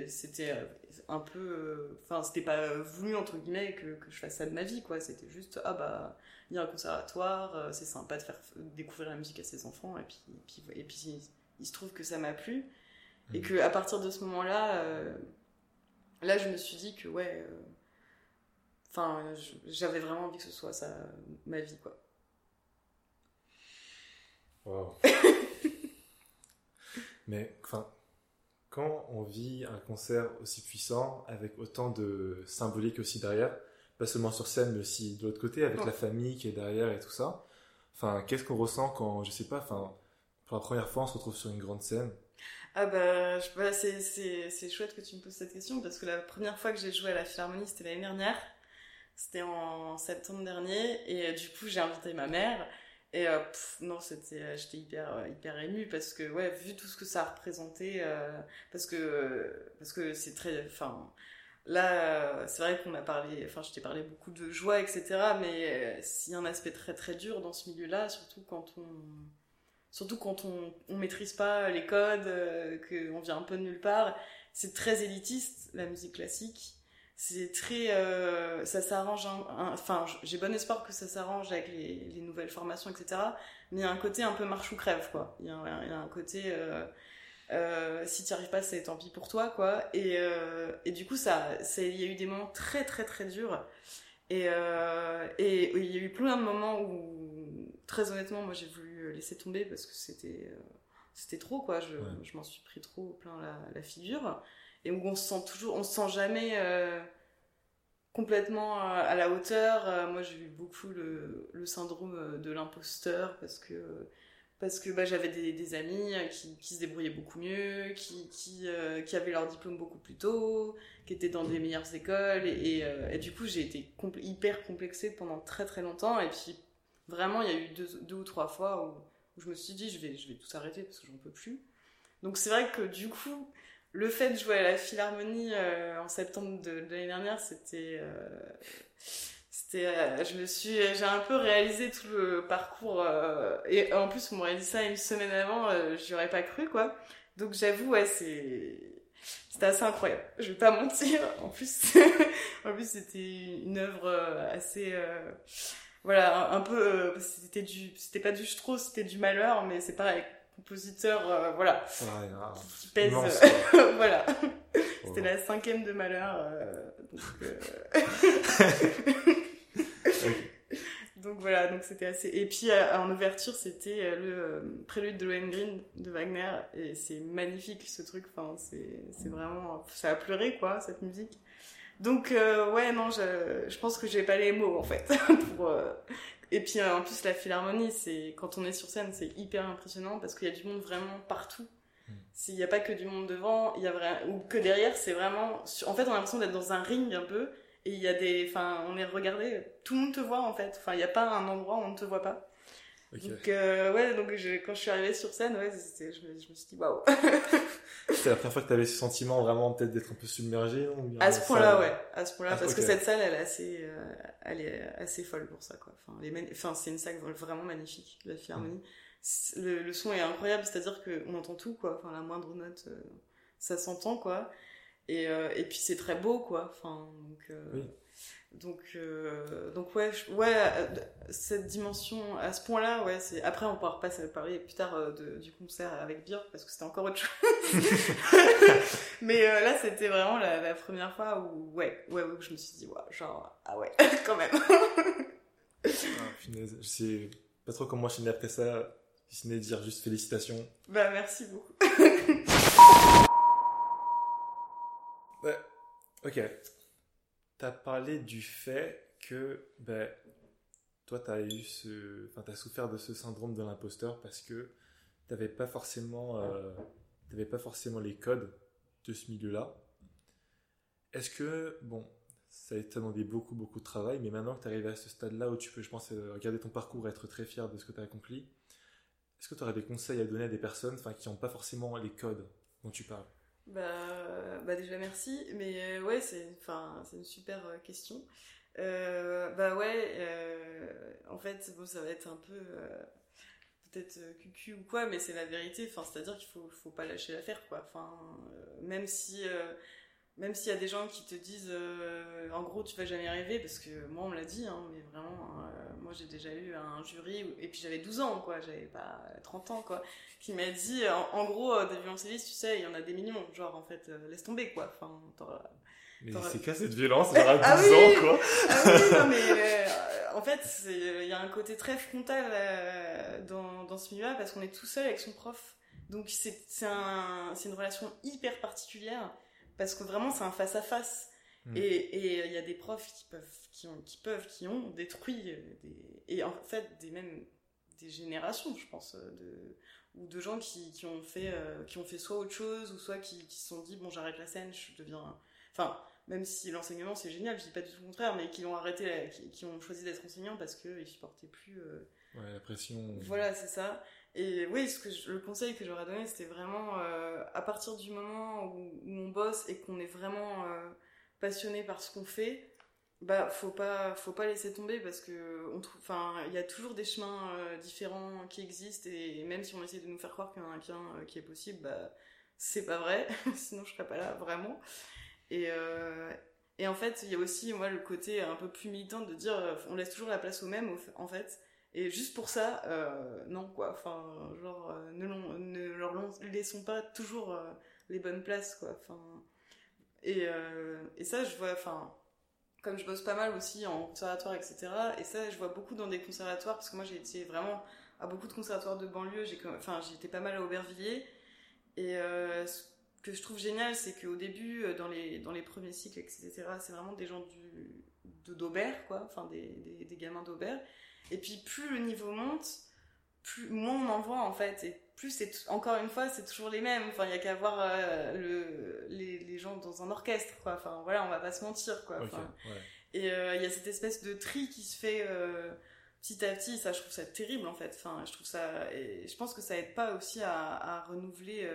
c'était euh, un peu, enfin c'était pas voulu entre guillemets que, que, je fasse ça de ma vie quoi. C'était juste ah bah il y a un conservatoire, c'est sympa de faire découvrir la musique à ses enfants et puis et puis, et puis il se trouve que ça m'a plu et mmh. que à partir de ce moment-là, là je me suis dit que ouais, enfin j'avais vraiment envie que ce soit ça ma vie quoi. Wow. Mais enfin, quand on vit un concert aussi puissant, avec autant de symbolique aussi derrière, pas seulement sur scène, mais aussi de l'autre côté, avec la famille qui est derrière et tout ça, enfin, qu'est-ce qu'on ressent quand, je sais pas, enfin, pour la première fois, on se retrouve sur une grande scène? Ah bah, bah c'est, chouette que tu me poses cette question parce que la première fois que j'ai joué à la Philharmonie c'était l'année dernière, c'était en septembre dernier et du coup j'ai invité ma mère et euh, non, c'était, euh, j'étais hyper, euh, hyper émue parce que, ouais, vu tout ce que ça a représenté, parce que, parce que c'est très, enfin, là, c'est vrai qu'on a parlé, enfin, je t'ai parlé beaucoup de joie, etc. Mais s'il y a un aspect très, très dur dans ce milieu-là, surtout quand on, surtout quand on, on maîtrise pas les codes, qu'on vient un peu de nulle part, c'est très élitiste, la musique classique c'est très euh, ça s'arrange enfin j'ai bon espoir que ça s'arrange avec les, les, nouvelles formations etc mais il y a un côté un peu marche ou crève quoi. Il y a, il y a un côté euh, euh, si tu arrives pas c'est tant pis pour toi quoi. Et, et du coup ça il y a eu des moments très très très durs. Et et il y a eu plein de moments où très honnêtement moi j'ai voulu laisser tomber parce que c'était c'était trop quoi. Je, je m'en suis pris trop plein la, la figure et où on se sent toujours, on se sent jamais euh, complètement euh, à la hauteur. Euh, moi, j'ai eu beaucoup le, syndrome de l'imposteur parce que bah, j'avais des, amis qui, qui, se débrouillaient beaucoup mieux, qui, avaient leur diplôme beaucoup plus tôt, qui étaient dans des meilleures écoles. Et, du coup, j'ai été hyper complexée pendant très très longtemps. Et puis, vraiment, il y a eu deux, ou trois fois où, je me suis dit, je vais, je vais tout arrêter parce que j'en peux plus. Donc, c'est vrai que du coup, le fait de jouer à la Philharmonie euh, en septembre de, l'année dernière, c'était, euh, c'était, euh, je me suis, j'ai un peu réalisé tout le parcours et en plus on m'aurait dit ça une semaine avant, j'y aurais pas cru quoi. Donc j'avoue, ouais, c'est, c'était assez incroyable. Je vais pas mentir. En plus, en plus c'était une œuvre assez voilà un, peu c'était du c'était pas du Strauss c'était du malheur mais c'est pareil compositeur, euh, voilà, qui pèse, voilà. C'était la cinquième de malheur, euh, donc, euh, donc, voilà, donc c'était assez. Et puis en ouverture, c'était le prélude de Lohengrin de Wagner, et c'est magnifique ce truc. Enfin, c'est c'est vraiment, ça a pleuré quoi cette musique. Donc ouais non, je, je pense que j'ai pas les mots en fait pour et puis euh, en plus la philharmonie, c'est quand on est sur scène, c'est hyper impressionnant parce qu'il y a du monde vraiment partout. Hmm. S'il n'y a pas que du monde devant, il y a vraiment ou que derrière, c'est vraiment. En fait, on a l'impression d'être dans un ring un peu. Et il y a des, enfin, on est regardé, tout le monde te voit en fait. Enfin, il n'y a pas un endroit où on ne te voit pas. Donc euh, ouais, donc quand je suis arrivée sur scène, ouais, je, je, me suis dit waouh. C'était la première fois que tu avais ce sentiment vraiment peut-être d'être un peu submergé À ce point-là, ouais, à ce point-là, ah, parce que cette salle, elle est assez, euh, elle est assez folle pour ça, quoi. Enfin, c'est une salle vraiment magnifique, la Philharmonie. Mm. Le, le, son est incroyable, c'est-à-dire qu'on entend tout, quoi. Enfin, la moindre note, euh, ça s'entend, quoi. Et, et puis c'est très beau, quoi. Enfin, donc. Oui. Donc, euh, donc ouais, ouais, euh, cette dimension à ce point-là, ouais, c'est. Après, on pourra pas parler plus tard euh, de, du concert avec Björk parce que c'était encore autre chose. Mais là, c'était vraiment la, la, première fois où, ouais, ouais, ouais, je me suis dit, ouais, genre, ah ouais, quand même. ah, je sais pas trop comment enchaîner après ça, si ce n'est dire juste félicitations. Bah, merci beaucoup. ouais, ok tu as parlé du fait que ben, toi, tu as eu ce, enfin, as souffert de ce syndrome de l'imposteur parce que tu n'avais pas forcément, euh, pas forcément les codes de ce milieu-là. Est-ce que, bon, ça a demandé beaucoup, beaucoup de travail, mais maintenant que tu arrives à ce stade-là où tu peux, je pense, euh, regarder ton parcours et être très fier de ce que tu as accompli, est-ce que tu aurais des conseils à donner à des personnes qui n'ont pas forcément les codes dont tu parles? Bah, bah déjà merci, mais euh, ouais c'est enfin une super euh, question. Euh, bah ouais, en fait bon ça va être un peu peut-être cucu ou quoi, mais c'est la vérité. Enfin c'est à dire qu'il faut faut pas lâcher l'affaire quoi. Enfin même si même s'il y a des gens qui te disent euh, en gros tu vas jamais arriver parce que moi on me l'a dit hein, mais vraiment euh, moi j'ai déjà eu un jury et puis j'avais 12 ans quoi j'avais pas 30 ans quoi qui m'a dit en, en gros euh, des violoncellistes tu sais il y en a des millions genre en fait euh, laisse tomber quoi enfin mais c'est quoi cette violence genre à 12 ah oui, ans quoi? ah oui non mais en fait il y a un côté très frontal dans, dans ce milieu là parce qu'on est tout seul avec son prof. Donc c'est c'est un, une relation hyper particulière parce que vraiment c'est un face à face et il y a des profs qui peuvent qui ont qui peuvent qui ont détruit euh, des et en fait des même des générations je pense euh, de ou de gens qui, qui ont fait euh, qui ont fait soit autre chose ou soit qui, qui se sont dit bon j'arrête la scène je deviens enfin même si l'enseignement c'est génial je dis pas du tout le contraire mais qui ont arrêté qui, qui ont choisi d'être enseignants parce que ils supportaient plus euh... ouais la pression. voilà c'est ça et oui, ce que je, le conseil que j'aurais donné, c'était vraiment euh, à partir du moment où, on bosse et qu'on est vraiment euh, passionné par ce qu'on fait, bah faut pas faut pas laisser tomber parce que enfin il y a toujours des chemins euh, différents qui existent et, même si on essaie de nous faire croire qu'il y en a qu'un qui est possible, bah c'est pas vrai, sinon je serais pas là vraiment. Et et en fait, il y a aussi moi le côté un peu plus militant de dire on laisse toujours la place aux mêmes en fait et juste pour ça, euh, non quoi. Enfin, genre euh, ne, leur laissons pas toujours euh, les bonnes places quoi. Enfin, et et ça je vois. Enfin, comme je bosse pas mal aussi en conservatoire etc. Et ça je vois beaucoup dans des conservatoires parce que moi j'ai été vraiment à beaucoup de conservatoires de banlieue. J'ai enfin j'ai été pas mal à Aubervilliers et ce que je trouve génial c'est qu'au début dans les dans les premiers cycles etc. C'est vraiment des gens du d'Aubert quoi. Enfin des des, des gamins d'Aubert et puis plus le niveau monte, plus moins on en voit en fait. Et plus c'est encore une fois c'est toujours les mêmes. Enfin il y a qu'à voir euh, le les, les gens dans un orchestre quoi. Enfin voilà on va pas se mentir quoi. Okay, ouais. Et euh, il y a cette espèce de tri qui se fait euh, petit à petit. Ça je trouve ça terrible en fait. Enfin je trouve ça et je pense que ça aide pas aussi à, à renouveler.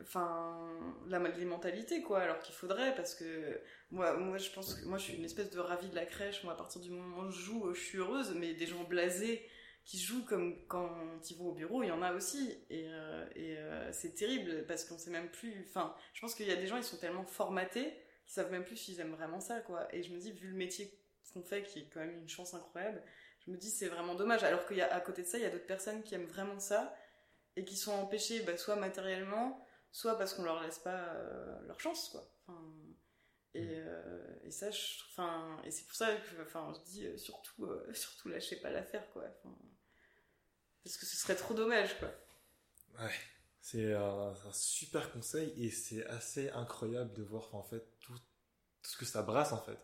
Euh, enfin la les mentalités quoi alors qu'il faudrait parce que moi moi je pense que moi je suis une espèce de ravie de la crèche. Moi à partir du moment où je joue je suis heureuse mais des gens blasés qui jouent comme quand ils vont au bureau il y en a aussi. Et euh, euh, c'est terrible parce qu'on sait même plus enfin je pense qu'il y a des gens ils sont tellement formatés qu'ils savent même plus s'ils aiment vraiment ça quoi. Et je me dis vu le métier qu'on fait qui est quand même une chance incroyable je me dis c'est vraiment dommage. Alors qu'il y a à côté de ça il y a d'autres personnes qui aiment vraiment ça et qui sont empêchées bah, soit matériellement soit parce qu'on leur laisse pas euh, leur chance quoi. Enfin et, euh, et ça je enfin et c'est pour ça que enfin je dis euh, surtout euh, surtout lâchez pas l'affaire quoi. Enfin parce que ce serait trop dommage quoi. Ouais. C'est un, un, super conseil et c'est assez incroyable de voir en fait tout, tout ce que ça brasse en fait.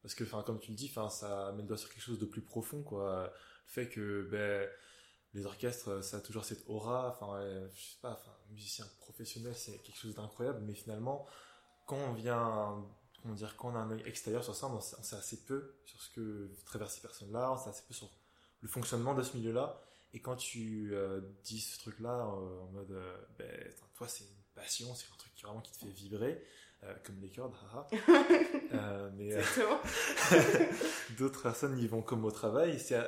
Parce que enfin comme tu le dis enfin ça met le doigt sur quelque chose de plus profond quoi. Le fait que ben les orchestres, ça a toujours cette aura. Enfin, euh, je sais pas, enfin, musicien professionnel, c'est quelque chose d'incroyable. Mais finalement, quand on vient, comment dire, quand on a un œil extérieur sur ça, on sait, on sait assez peu sur ce que traversent ces personnes-là. On sait assez peu sur le fonctionnement de ce milieu-là. Et quand tu euh, dis ce truc-là euh, en mode, euh, ben, toi, c'est une passion, c'est un truc qui vraiment qui te fait vibrer, euh, comme les cordes, haha. euh, mais d'autres personnes y vont comme au travail. C'est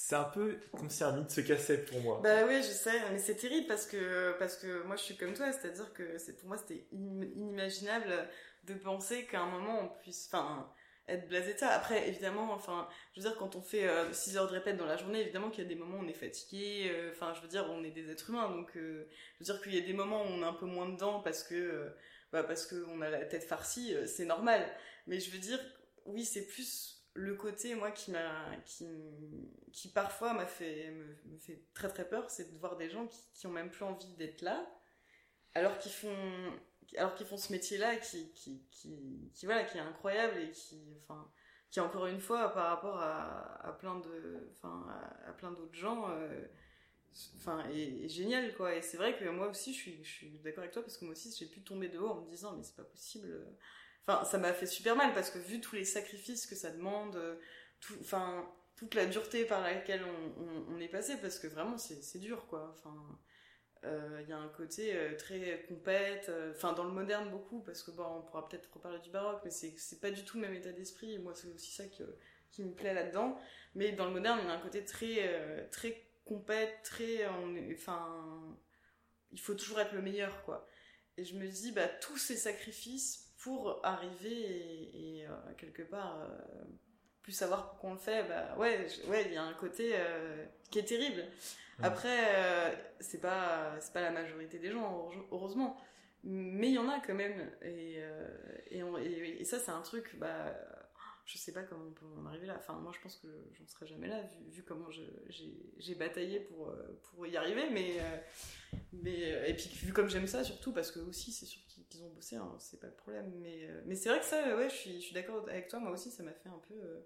c'est un peu comme si un mythe se cassait pour moi. Bah oui, je sais, mais c'est terrible parce que parce que moi je suis comme toi, c'est-à-dire que c'est pour moi c'était inimaginable de penser qu'à un moment on puisse, enfin, être blasé de ça. Après, évidemment, enfin, je veux dire quand on fait 6 euh, heures de répète dans la journée, évidemment qu'il y a des moments où on est fatigué. Euh, enfin, je veux dire, on est des êtres humains, donc euh, je veux dire qu'il y a des moments où on est un peu moins dedans parce que bah parce que on a la tête farcie, c'est normal. Mais je veux dire, oui, c'est plus le côté moi qui m'a qui parfois m'a fait très très peur c'est de voir des gens qui qui ont même plus envie d'être là alors qu'ils font alors qu'ils font ce métier là qui qui qui qui voilà qui est incroyable et qui enfin qui encore une fois par rapport à à plein de enfin à, plein d'autres gens euh, est, génial quoi. Et c'est vrai que moi aussi je suis je suis d'accord avec toi parce que moi aussi j'ai pu tomber de haut en me disant mais c'est pas possible enfin, ça m'a fait super mal parce que vu tous les sacrifices que ça demande, euh, tout, enfin, toute la dureté par laquelle on, est passé, parce que vraiment, c'est dur, quoi. Enfin, euh, il y a un côté euh, très compète, enfin, dans le moderne beaucoup, parce que bon, on pourra peut-être reparler du baroque, mais c'est pas du tout le même état d'esprit, et moi, c'est aussi ça qui me plaît là-dedans. Mais dans le moderne, il y a un côté très, très compète, très, enfin, il faut toujours être le meilleur, quoi. Et je me dis, bah, tous ces sacrifices pour arriver et, euh, quelque part euh, plus savoir pourquoi on le fait, bah ouais, ouais, il y a un côté euh, qui est terrible. Après, c'est pas, c'est pas la majorité des gens, heureusement, mais il y en a quand même. Et, et, et, et ça, c'est un truc, bah, je sais pas comment on peut en arriver là. Enfin, moi, je pense que j'en serai jamais là, vu, comment j'ai bataillé pour, euh, pour y arriver. Mais, euh, mais, euh, et puis, vu comme j'aime ça, surtout, parce que aussi, c'est sûr qu'ils ont bossé, hein, c'est pas le problème. Mais, mais c'est vrai que ça, ouais, je suis, je suis d'accord avec toi, moi aussi, ça m'a fait un peu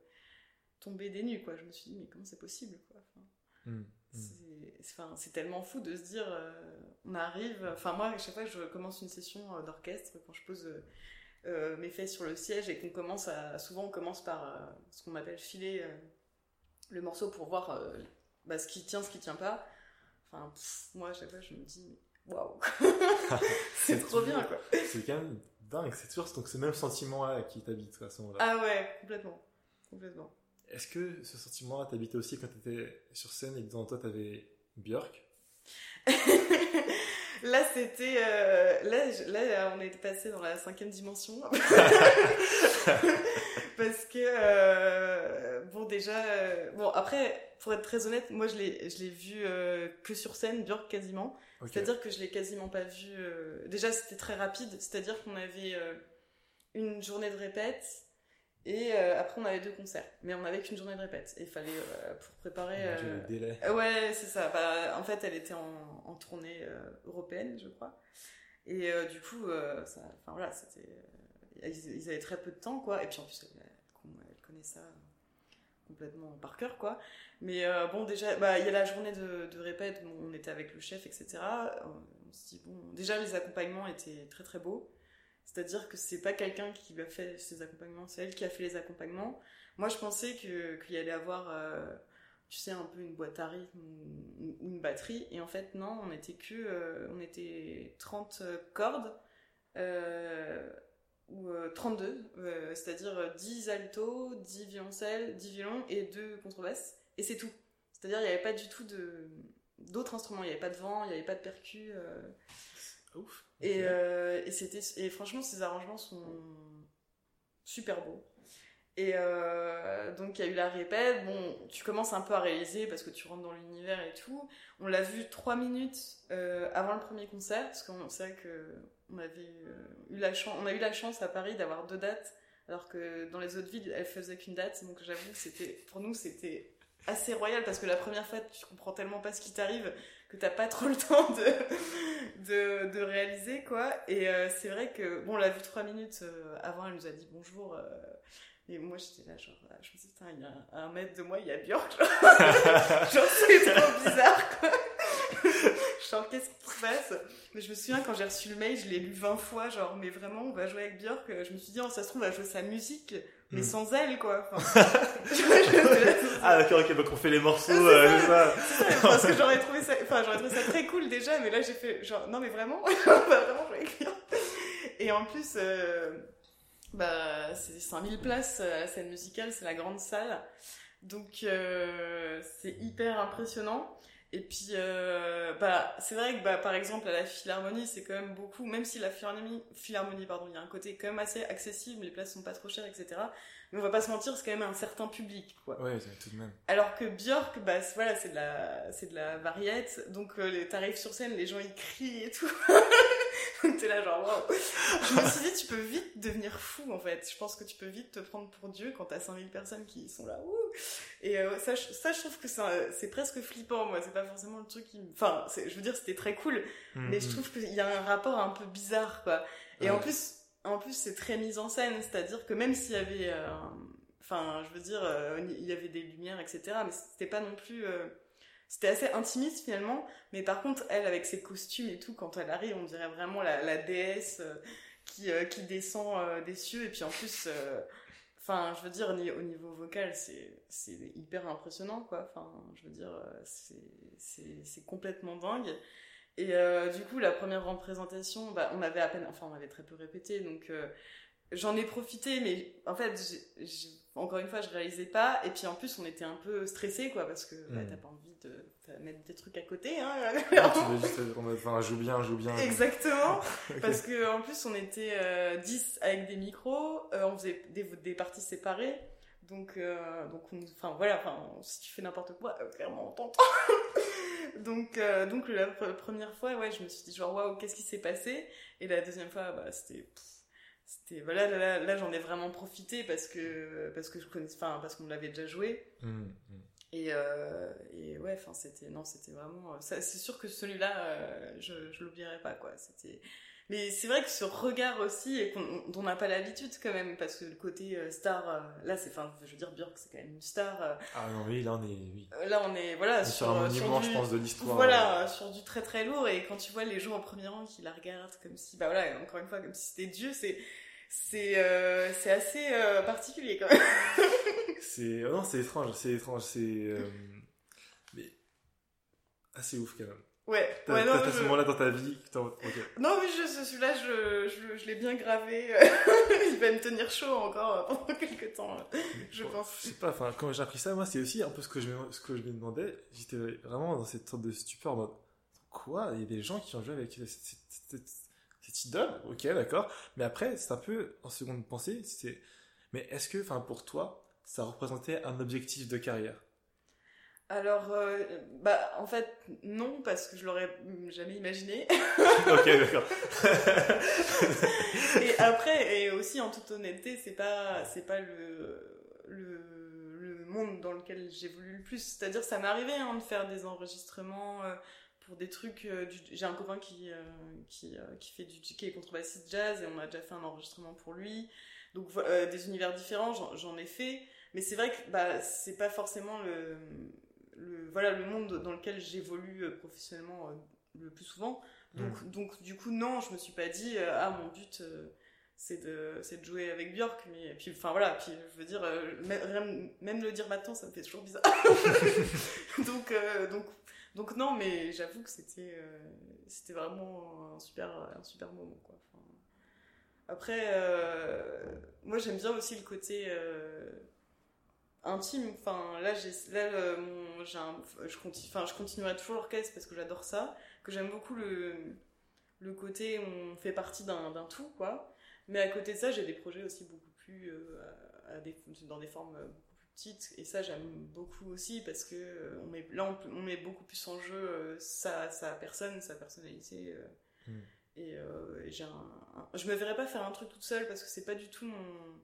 tomber des nues, quoi. Je me suis dit, mais comment c'est possible, quoi. Enfin, mmh, mmh. C'est tellement fou de se dire, on arrive. Enfin, moi, à chaque fois que je commence une session d'orchestre, quand je pose euh, mes fesses sur le siège et qu'on commence à. Souvent, on commence par euh, ce qu'on appelle filer euh, le morceau pour voir bah, ce qui tient, ce qui tient pas. Enfin, moi, à chaque fois, je me dis, waouh, c'est trop bien, quoi. C'est quand même dingue, c'est toujours donc ce même sentiment-là qui t'habite à ce moment-là. Ah ouais, complètement. complètement. Est-ce que ce sentiment-là t'habitait aussi quand t'étais sur scène et que devant toi t'avais Björk? Là, c'était. Euh, là, là, on est passé dans la cinquième dimension. Parce que. Euh, bon, déjà. Euh, bon, après, pour être très honnête, moi, je l'ai, je l'ai vu que sur scène, Björk quasiment. C'est-à-dire que je l'ai quasiment pas vu. Déjà, c'était très rapide. C'est-à-dire qu'on avait une journée de répète. Et euh, après, on avait deux concerts, mais on avait qu'une journée de répète. Et il fallait, euh, pour préparer. Euh... délai. ouais, c'est ça. Bah, en fait, elle était en, en tournée euh, européenne, je crois. Et du coup, ça, enfin voilà, c'était. Ils, avaient très peu de temps, quoi. Et puis en plus, elle, elle connaît ça complètement par cœur, quoi. Mais bon, déjà, bah, il y a la journée de, de répète, on était avec le chef, etc. On se dit, bon, déjà, les accompagnements étaient très très beaux. C'est-à-dire que c'est pas quelqu'un qui a fait ses accompagnements, c'est elle qui a fait les accompagnements. Moi, je pensais que qu'il y allait avoir, euh, tu sais, un peu une boîte à rythme ou, une batterie. Et en fait, non, on était que, euh, on était 30 cordes, euh, ou 32, c'est-à-dire 10 altos, 10 violoncelles, 10 violons et 2 contrebasses. Et c'est tout. C'est-à-dire, il n'y avait pas du tout d'autres instruments. Il n'y avait pas de vent, il n'y avait pas de percus. Ouf. Et, euh, et, c'était, et franchement, ces arrangements sont super beaux. Et euh, donc il y a eu la répète, bon, tu commences un peu à réaliser parce que tu rentres dans l'univers et tout. On l'a vu trois minutes euh, avant le premier concert, parce qu'on sait que on avait eu la chance, on a eu la chance à Paris d'avoir deux dates, alors que dans les autres villes, elles faisaient qu'une date. Donc j'avoue que c'était, pour nous, c'était assez royal parce que la première fois tu comprends tellement pas ce qui t'arrive que t'as pas trop le temps de de, de réaliser quoi. Et euh, c'est vrai que bon on l'a vu trois minutes euh, avant elle nous a dit bonjour euh, et moi j'étais là genre je me disais il y a un, mètre de moi il y a Björk genre, genre c'est trop bizarre quoi genre qu'est-ce qui se passe mais je me souviens quand j'ai reçu le mail je l'ai lu 20 fois genre mais vraiment on va jouer avec Björk je me suis dit oh ça se trouve on va jouer sa musique mais hmm. sans elle quoi ah d'accord ok donc on fait les morceaux euh, ça. parce que j'aurais trouvé ça enfin j'aurais trouvé ça très cool déjà mais là j'ai fait genre non mais vraiment on va vraiment jouer avec Björk et en plus euh, bah c'est 5000 places la scène musicale c'est la grande salle donc euh, c'est hyper impressionnant et puis, euh, bah, c'est vrai que, bah, par exemple, à la Philharmonie, c'est quand même beaucoup, même si la Philharmonie, Philharmonie, pardon, il y a un côté quand même assez accessible, les places sont pas trop chères, etc. Mais on va pas se mentir, c'est quand même un certain public, quoi. Ouais, tout de même. Alors que Björk, bah, voilà, c'est de la, c'est de la variette, donc euh, les tarifs sur scène, les gens ils crient et tout. donc t'es là genre, waouh. Je me suis dit, tu peux vite devenir fou, en fait. Je pense que tu peux vite te prendre pour Dieu quand t'as 5000 personnes qui sont là, ouh. Et euh, ça, ça, je trouve que c'est presque flippant, moi. C'est pas forcément le truc qui... Enfin, je veux dire, c'était très cool, mm, mais je trouve qu'il y a un rapport un peu bizarre, quoi. Et en plus, en plus, c'est très mis en scène, c'est-à-dire que même s'il y avait... Euh, enfin, je veux dire, euh, il y avait des lumières, etc., mais c'était pas non plus... c'était assez intimiste, finalement, mais par contre, elle, avec ses costumes et tout, quand elle arrive, on dirait vraiment la, déesse qui, euh, qui descend euh, des cieux. Et puis en plus, euh, enfin, je veux dire, au niveau vocal, c'est, hyper impressionnant, quoi. Enfin, je veux dire, c'est complètement dingue. Et du coup, la première représentation, bah, on avait à peine, enfin, on avait très peu répété, donc j'en ai profité, mais en fait, encore une fois, je réalisais pas. Et puis en plus, on était un peu stressé, quoi, parce que bah, hmm. t'as pas envie de mettre des trucs à côté. Hein, ah, tu veux juste, enfin, joue bien, joue bien. Exactement. Parce que en plus, on était euh, 10 avec des micros, euh, on faisait des, des parties séparées. Donc, euh, donc, enfin voilà, enfin, si tu fais n'importe quoi, euh, clairement, on t'entend. donc, donc la première fois, ouais, je me suis dit genre waouh, qu'est-ce qui s'est passé? Et la deuxième fois, bah, c'était c'était voilà là, là, j'en ai vraiment profité parce que parce que je connais enfin parce qu'on l'avait déjà joué. Mmh, mmh. et euh, et ouais enfin c'était non c'était vraiment c'est sûr que celui-là euh, je je l'oublierai pas quoi. C'était mais c'est vrai que ce regard aussi et dont on n'a pas l'habitude quand même parce que le côté euh, star euh, là c'est enfin je veux dire Björk c'est quand même une star euh, ah non oui là on est oui. là on est voilà sur, un monument je pense de l'histoire voilà sur du très très lourd. Et quand tu vois les gens au premier rang qui la regardent comme si bah voilà encore une fois comme si c'était Dieu c'est c'est euh, c'est assez euh, particulier quand même. c'est oh non c'est étrange c'est étrange c'est euh, mais assez ouf quand même. Ouais. T'as, ouais, ce moment-là dans ta vie. Okay. Non oui je celui-là je je, je l'ai bien gravé. Il va me tenir chaud encore pendant quelques temps je pense. Je sais pas enfin quand j'ai appris ça moi c'est aussi un peu ce que je me ce que je me demandais j'étais vraiment dans cette sorte de stupeur en mode quoi? Il y a des gens qui ont joué avec cette, cette, cette idole, ok, d'accord. Mais après, c'est un peu en seconde pensée, c'est, mais est-ce que, enfin, pour toi, ça représentait un objectif de carrière? Alors, euh, bah, en fait, non, parce que je l'aurais jamais imaginé. ok, d'accord. et après, et aussi en toute honnêteté, c'est pas, c'est pas le, le, le monde dans lequel j'évolue le plus. C'est-à-dire, ça arrivé hein, de faire des enregistrements. Euh, pour des trucs euh, j'ai un copain qui euh, qui, euh, qui fait du qui est contrebassiste jazz et on a déjà fait un enregistrement pour lui. Donc des univers différents j'en ai fait. Mais c'est vrai que bah c'est pas forcément le, le voilà le monde dans lequel j'évolue professionnellement le plus souvent. Donc mm. donc du coup non je me suis pas dit ah mon but c'est de c'est de jouer avec Björk mais puis enfin voilà puis je veux dire même, même le dire maintenant ça me fait toujours bizarre. Donc donc donc non, mais j'avoue que c'était euh, c'était vraiment un super un super moment quoi. Après, euh, moi j'aime bien aussi le côté euh, intime. Enfin là j'ai là je continue enfin je continuerai toujours l'orchestre parce que j'adore ça. Que j'aime beaucoup le le côté on fait partie d'un tout quoi. Mais à côté de ça j'ai des projets aussi beaucoup plus dans des formes et ça j'aime beaucoup aussi parce que euh, on met là on, met beaucoup plus en jeu euh, sa, sa personne sa personnalité euh, hmm. et, j'ai un, je me verrais pas faire un truc toute seule parce que c'est pas du tout mon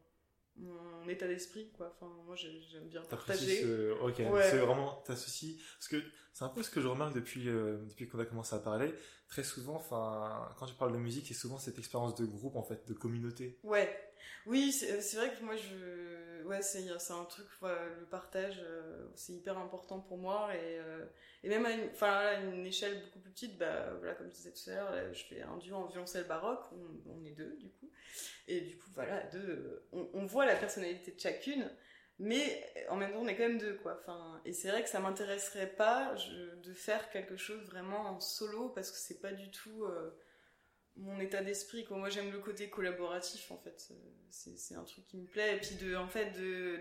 mon état d'esprit quoi. Enfin moi j'aime bien partager. ok c'est vraiment t'associes parce que c'est un peu ce que je remarque depuis depuis qu'on a commencé à parler. Très souvent enfin quand tu parles de musique c'est souvent cette expérience de groupe en fait de communauté. Ouais oui c'est vrai que moi je ouais, c'est un truc le partage euh, c'est hyper important pour moi et euh, et même à une enfin une échelle beaucoup plus petite bah voilà comme je disais tout à l'heure je fais un duo en violoncelle baroque on, est deux du coup. Et du coup voilà deux on, voit la personnalité de chacune mais en même temps on est quand même deux quoi. Enfin et c'est vrai que ça m'intéresserait pas de faire quelque chose vraiment en solo parce que c'est pas du tout euh, mon état d'esprit quoi. Moi j'aime le côté collaboratif en fait. C'est un truc qui me plaît. Et puis de en fait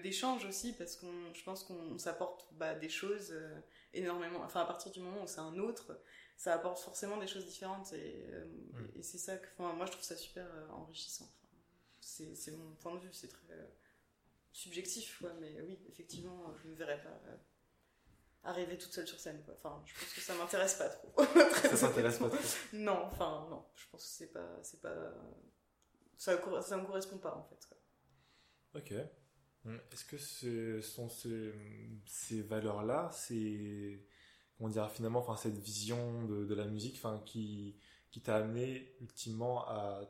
d'échange aussi parce qu'on je pense qu'on s'apporte bah, des choses euh, énormément. Enfin à partir du moment où c'est un autre ça apporte forcément des choses différentes. Et, euh, mm. et c'est ça que enfin moi je trouve ça super euh, enrichissant. Enfin, c'est mon point de vue. C'est très subjectif quoi. Mais oui effectivement je ne verrais pas arriver toute seule sur scène. Quoi. Enfin, je pense que ça m'intéresse pas trop. ça s'intéresse pas trop. Non, enfin non, je pense que c'est pas, c'est pas, ça, ça me correspond pas en fait. Quoi. Ok. Hum, est-ce que ce sont ce, ces valeurs-là, c'est comment dire finalement, enfin cette vision de, de la musique, enfin qui qui t'a amené ultimement à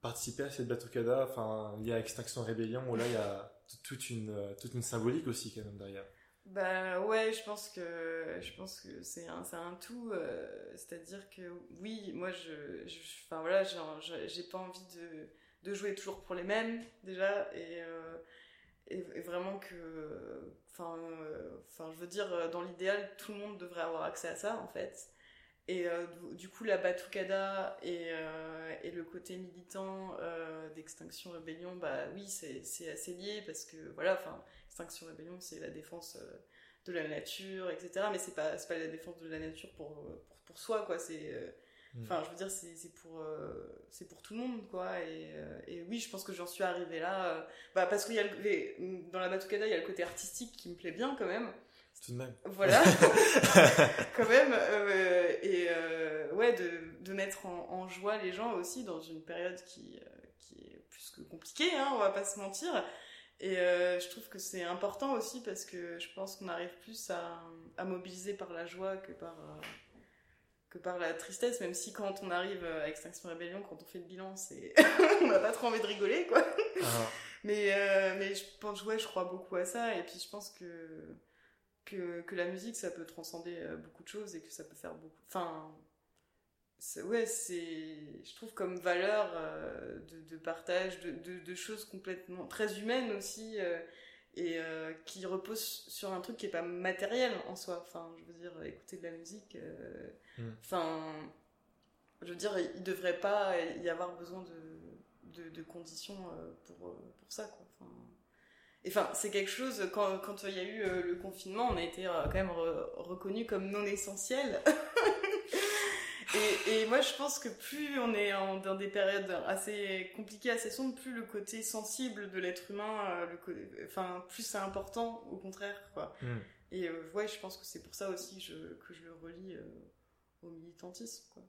participer à cette Batucada, enfin liée à Extinction Rébellion, où là il y a toute une toute une symbolique aussi quand même derrière. Bah ouais, je pense que je pense que c'est un c'est un tout. euh, C'est-à-dire que oui, moi je, enfin voilà, j'ai pas envie de de jouer toujours pour les mêmes déjà et euh, et, vraiment que enfin euh, enfin je veux dire dans l'idéal tout le monde devrait avoir accès à ça en fait. Et du- coup, la Batucada et, et le côté militant d'Extinction Rebellion, bah oui, c'est c'est assez lié parce que voilà, enfin, Extinction Rebellion, c'est la défense euh, de la nature, etc. Mais c'est pas, pas la défense de la nature pour, pour, pour soi, quoi. C'est. euh, Mm. Enfin, je veux dire, c'est pour, euh, c'est pour tout le monde, quoi. Et, euh, et oui, je pense que j'en suis arrivée là. euh, bah, parce qu'il y a le- les- dans la Batucada, il y a le côté artistique qui me plaît bien quand même. Tout de même. Voilà, quand même. et ouais, de, de mettre en, en joie les gens aussi dans une période qui, qui est plus que compliquée, hein, on va pas se mentir. Et euh, je trouve que c'est important aussi parce que je pense qu'on arrive plus à, à mobiliser par la joie que par, euh, que par la tristesse, même si quand on arrive à Extinction Rebellion, quand on fait le bilan, on n'a pas trop envie de rigoler, quoi. Ah, Mais, euh, mais je pense, ouais, je crois beaucoup à ça. Et puis je pense que, que, que la musique, ça peut transcender euh, beaucoup de choses et que ça peut faire beaucoup. Enfin, ouais, c'est. Je trouve comme valeur euh, de, de partage, de, de, de choses complètement. très humaines aussi. euh, et euh, qui reposent sur un truc qui est pas matériel en soi. Enfin, je veux dire, écouter de la musique. euh, Mm. Enfin. je veux dire, il devrait pas y avoir besoin de, conditions pour, pour ça, quoi. Enfin, c'est quelque chose, quand, quand il y a eu le confinement, on a été quand même re- reconnu comme non essentiel. et, et moi, je pense que plus on est en- dans des périodes assez compliquées, assez sombres, plus le côté sensible de l'être humain, euh, le enfin, plus c'est important, au contraire, quoi. Mm. Et euh, ouais, je pense que c'est pour ça aussi que je, que je le relie euh, au militantisme, quoi.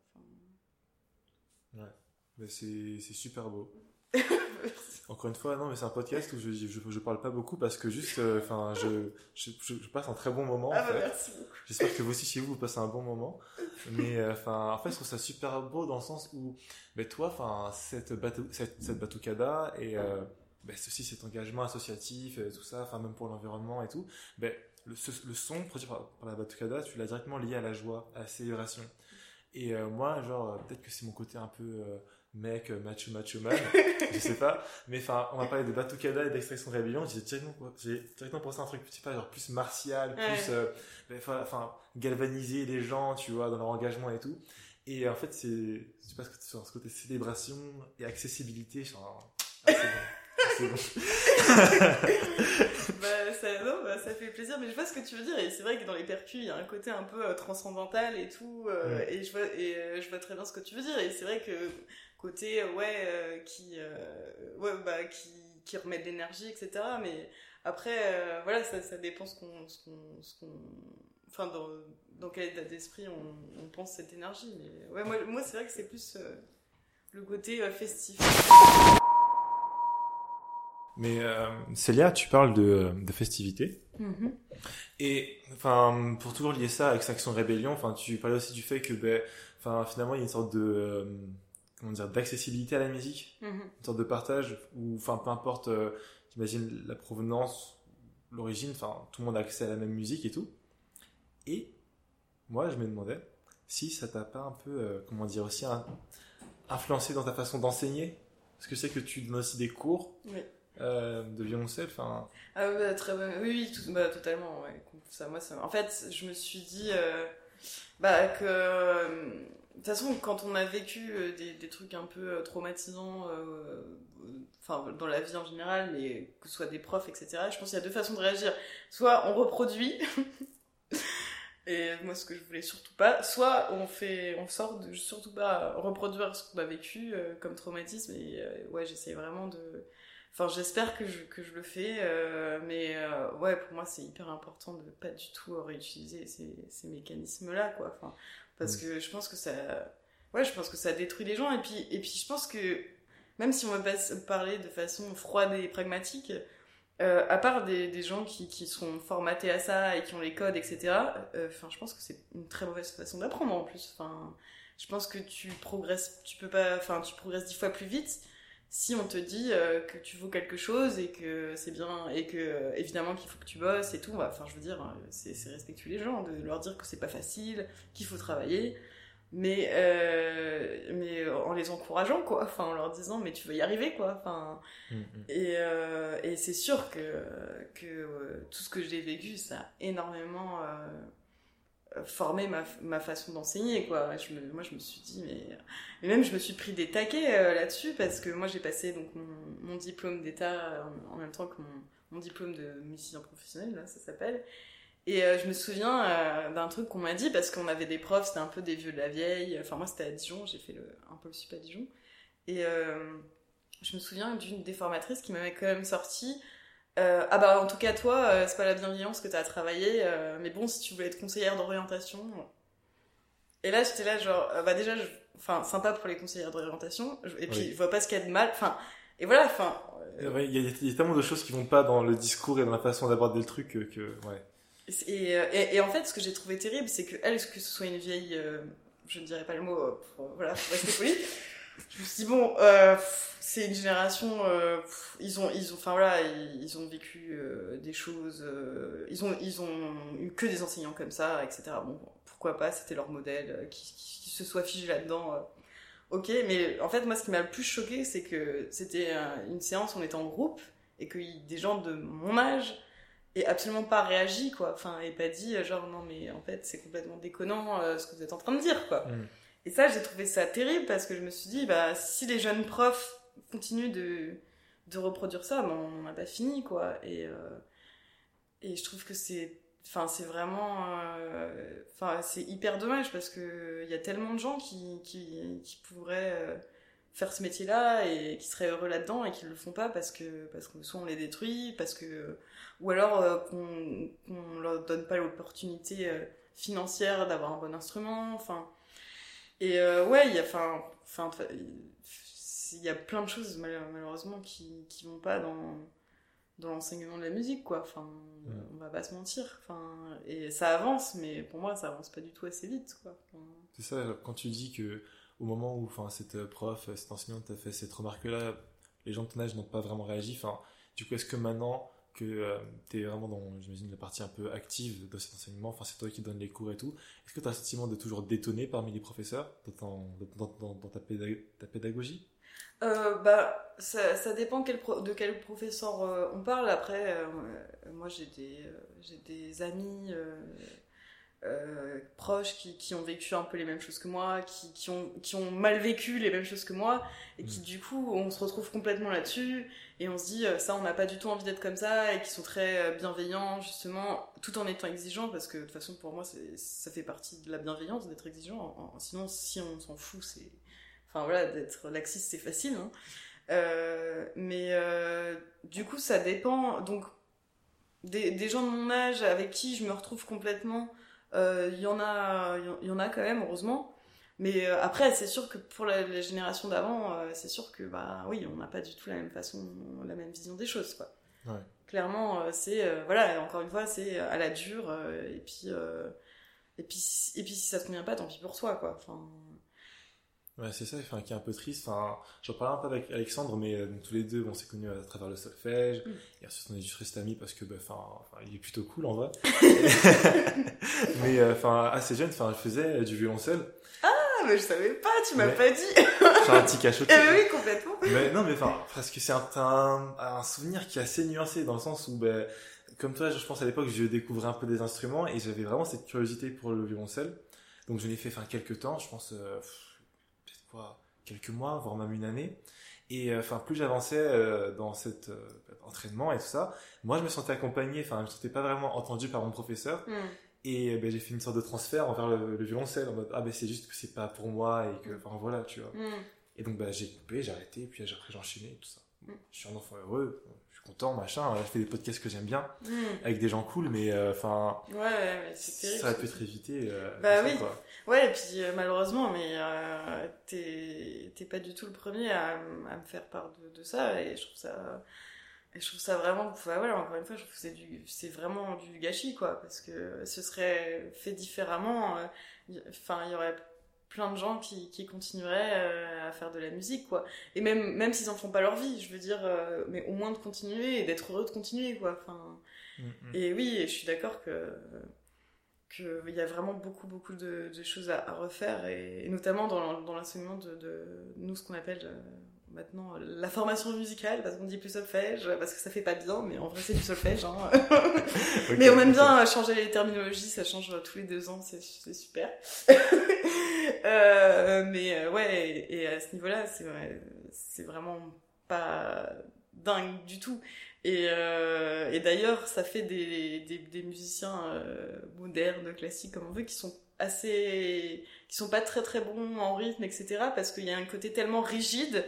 Enfin, mais c'est c'est super beau. Encore une fois, non, mais c'est un podcast où je, je, je parle pas beaucoup parce que juste, euh, enfin, je, je, je, je passe un très bon moment. ah en bah fait. merci beaucoup. J'espère que vous aussi chez vous vous passez un bon moment. Mais euh, enfin, en fait, je trouve ça super beau dans le sens où, ben toi, enfin, cette bateau, cette, cette batucada et euh, ben, ceci, cet engagement associatif, et tout ça, enfin même pour l'environnement et tout, ben le, ce- le son produit par, par la batucada, tu l'as directement lié à la joie, à la célébration. Et euh, moi, genre, peut-être que c'est mon côté un peu mec, euh, macho, macho man, je sais pas. Mais enfin, on va parler de batucada et d'extraction de rébellion. J'ai directement, j'ai directement pensé à un truc, je sais pas, genre plus martial, plus, euh, enfin, galvaniser les gens, tu vois, dans leur engagement et tout. Et en fait, c'est, je sais pas ce que sur ce côté célébration et accessibilité, genre, ah, c'est bon. C'est bon. bah, ça, non, bah, ça fait plaisir, mais je vois ce que tu veux dire. Et c'est vrai que dans les percus, il y a un côté un peu euh, transcendantal et tout. euh, Ouais. Et, je vois, et euh, je vois très bien ce que tu veux dire. Et c'est vrai que côté, euh, ouais, euh, qui, euh, ouais, bah, qui, qui remet de l'énergie, etc. Mais après, euh, voilà, ça, ça dépend ce qu'on. Ce qu'on, ce qu'on- enfin, dans, dans quel état d'esprit on, on pense cette énergie. Mais ouais, moi, moi c'est vrai que c'est plus euh, le côté euh, festif. Mais euh, Célia, tu parles de, de festivités. Et enfin, pour toujours lier ça avec Action Rébellion, enfin, tu parlais aussi du fait que, ben, enfin, finalement, il y a une sorte de, euh, comment dire, d'accessibilité à la musique, Mhm. une sorte de partage où, enfin, peu importe, euh, j'imagine la provenance, l'origine, enfin, tout le monde a accès à la même musique et tout. Et moi, je me demandais si ça t'a pas un peu, euh, comment dire, aussi un- influencé dans ta façon d'enseigner, parce que sais que tu donnes aussi des cours Oui. euh, de violoncelle, enfin. Ah ouais, très. Oui, oui, tout- bah, totalement. Ouais. Ça, moi, ça... En fait, je me suis dit euh, bah, que. De toute façon, quand on a vécu euh, des, des trucs un peu euh, traumatisants, euh, enfin, dans la vie en général, mais que ce soit des profs, etc., je pense qu'il y a deux façons de réagir. Soit on reproduit, et moi, ce que je voulais surtout pas, soit on fait, on sort de surtout pas reproduire ce qu'on a vécu comme traumatisme, et ouais, j'essaie vraiment de. Enfin, j'espère que je, que je le fais, mais ouais, pour moi, c'est hyper important de pas du tout réutiliser ces, ces mécanismes-là, quoi. Parce que je pense que ça, ouais, je pense que ça détruit les gens, et puis, et puis je pense que même si on va pas se parler de façon froide et pragmatique, euh, à part des, des gens qui, qui sont formatés à ça et qui ont les codes, etc., euh, enfin, je pense que c'est une très mauvaise façon d'apprendre en plus. Enfin, je pense que tu progresses, tu peux pas, enfin, tu progresses dix fois plus vite si on te dit euh, que tu vaux quelque chose et que c'est bien et que euh, évidemment qu'il faut que tu bosses et tout enfin je veux dire c'est c'est respectueux les gens de leur dire que c'est pas facile qu'il faut travailler. Mais euh, mais en les encourageant quoi. Enfin en leur disant mais tu vas y arriver quoi. Enfin Mm, mm. et euh, et c'est sûr que que euh, tout ce que j'ai vécu ça a énormément euh, formé ma, ma façon d'enseigner quoi. Moi je me suis dit mais même je me suis pris des taquets euh, là-dessus parce que moi j'ai passé donc mon, diplôme d'état en, en même temps que mon, diplôme de musicien professionnel là ça s'appelle. Et euh, je me souviens euh, d'un truc qu'on m'a dit parce qu'on avait des profs c'était un peu des vieux de la vieille. Enfin moi c'était à Dijon j'ai fait un peu le sup à Dijon. Et euh, je me souviens d'une des formatrices qui m'avait quand même sorti euh, ah bah en tout cas toi euh, c'est pas la bienveillance que t'as à travailler euh, mais bon si tu voulais être conseillère d'orientation et là j'étais là genre euh, bah déjà je- enfin sympa pour les conseillères d'orientation je- et puis Oui. je vois pas ce qu'il y a de mal enfin et voilà enfin euh, Ouais, Il y, a- il y a tellement de choses qui vont pas dans le discours et dans la façon d'aborder le truc que, ouais. Et, euh, et, et en fait, ce que j'ai trouvé terrible, c'est que elle, que ce soit une vieille, euh, je ne dirais pas le mot, euh, pour, voilà, pour rester poli. Je me suis dit bon, euh, c'est une génération, euh, ils ont, ils ont, enfin voilà, ils, ont vécu euh, des choses, euh, ils ont, ils ont eu que des enseignants comme ça, etc. Bon, pourquoi pas, c'était leur modèle, euh, qui, se soit figé là-dedans. Ok, mais en fait, moi, ce qui m'a le plus choqué, c'est que c'était une séance, on était en groupe, et que des gens de mon âge aient absolument pas réagi, quoi. Enfin, et pas dit, genre, non, mais en fait, c'est complètement déconnant ce que vous êtes en train de dire, quoi. Mm. Et ça, j'ai trouvé ça terrible parce que je me suis dit, bah, si les jeunes profs continuent de, de reproduire ça, ben, on n'a pas fini, quoi. Et, euh, et je trouve que c'est, enfin, c'est vraiment, euh, enfin, c'est hyper dommage parce que il y a tellement de gens qui, qui, pourraient euh, faire ce métier-là et qui seraient heureux là-dedans et qui le font pas parce que, parce que soit on les détruit, parce que, ou alors qu'on, qu'on leur donne pas l'opportunité financière d'avoir un bon instrument, enfin. Et euh, ouais, il y a, enfin, enfin, il y a plein de choses mal- malheureusement qui qui vont pas dans dans l'enseignement de la musique, quoi. Enfin, on va pas se mentir. Enfin, et ça avance, mais pour moi, ça avance pas du tout assez vite, quoi. Enfin, C'est ça, quand tu dis que au moment où enfin, cette euh, prof, cette enseignante t'a fait cette remarque-là, les gens de ton âge n'ont pas vraiment réagi. Enfin, du coup, est-ce que maintenant que euh, tu es vraiment dans, j'imagine, la partie un peu active de cet enseignement, enfin, c'est toi qui donnes les cours et tout, est-ce que tu as le sentiment de toujours détonner parmi les professeurs dans, dans, dans- dans ta, pédag- ta pédagogie? Euh, bah, ça, ça dépend quel de quel professeur euh, on parle. Après, euh, moi, j'ai des, des amis proches qui, qui ont vécu un peu les mêmes choses que moi, qui, qui, ont, qui ont mal vécu les mêmes choses que moi, et qui, Mm. du coup, on se retrouve complètement là-dessus, et on se dit, euh, ça, on n'a pas du tout envie d'être comme ça, et qui sont très euh, bienveillants, justement, tout en étant exigeants, parce que, de toute façon, pour moi, ça fait partie de la bienveillance d'être exigeant. Sinon, si on s'en fout, c'est Enfin voilà, d'être laxiste, c'est facile. Hein. Euh, mais du coup, ça dépend. Donc, des, gens de mon âge avec qui je me retrouve complètement, il y en a, il y en a quand même, heureusement. Mais euh, après, c'est sûr que pour la, la génération d'avant, euh, c'est sûr que bah oui, on n'a pas du tout la même façon, la même vision des choses, quoi. Ouais. Clairement, euh, c'est voilà, encore une fois, c'est à la dure. et puis et puis si- et puis si ça te convient pas, tant pis pour toi, quoi. Enfin. Ouais, c'est ça, enfin, qui est un peu triste. Enfin, j'en parlais un peu avec Alexandre, mais euh, tous les deux, on s'est connus à travers le solfège. Mm. Et ensuite, on est juste restés amis parce que, bah, enfin, il est plutôt cool en vrai. mais, euh, assez jeune, enfin, je faisais du violoncelle. Ah, mais je savais pas, tu m'as pas dit. J'ai un petit cachot. Eh oui, complètement. Mais non, mais enfin, parce que c'est un, un, un souvenir qui est assez nuancé dans le sens où, ben, comme toi, je pense à l'époque, je découvrais un peu des instruments et j'avais vraiment cette curiosité pour le violoncelle. Donc je l'ai fait, enfin, quelques temps, je pense, euh, peut-être quoi, quelques mois, voire même une année. Et euh, enfin, plus j'avançais euh, dans cet euh, entraînement et tout ça, moi je me sentais accompagné, enfin, je me sentais pas vraiment entendu par mon professeur. Hmm. Et euh, ben, j'ai fait une sorte de transfert envers le, le violoncelle en mode ah ben c'est juste que c'est pas pour moi et que enfin voilà tu vois Hmm. et donc bah, j'ai coupé, j'ai arrêté, puis après j'ai enchaîné et tout ça. Mm. Je suis un enfant heureux, je suis content, machin. Je fais des podcasts que j'aime bien, Hmm. avec des gens cool, mais euh, enfin, Ouais, ouais, ça aurait pu être évité. euh, Bah ça, oui. quoi. Ouais, et puis euh, malheureusement, mais euh, t'es pas du tout le premier à, me faire part de, de ça, et je trouve ça. Et je trouve ça vraiment, enfin, voilà, encore une fois, je trouve que c'est du, c'est vraiment du gâchis, quoi, parce que ce serait fait différemment, euh, enfin, il y aurait plein de gens qui, qui continueraient euh, à faire de la musique, quoi. Et même, même s'ils en font pas leur vie, je veux dire, euh, mais au moins de continuer et d'être heureux de continuer, quoi. Enfin, Mm, mm. et oui, je suis d'accord que qu'il y a vraiment beaucoup, beaucoup de, de choses à, à refaire, et, et notamment dans, dans l'enseignement de, de nous, ce qu'on appelle maintenant euh, la formation musicale, parce qu'on dit plus solfège, parce que ça fait pas bien, mais en vrai c'est du solfège. Hein. Mais on aime bien changer les terminologies, ça change tous les deux ans, c'est c'est super. Euh, mais euh, ouais, et, à ce niveau-là, c'est vrai- c'est vraiment pas dingue du tout. Et, euh, et d'ailleurs, ça fait des, des, des musiciens euh, modernes, classiques, comme on veut, qui sont assez, qui sont pas très très bons en rythme, etc. Parce qu'il y a un côté tellement rigide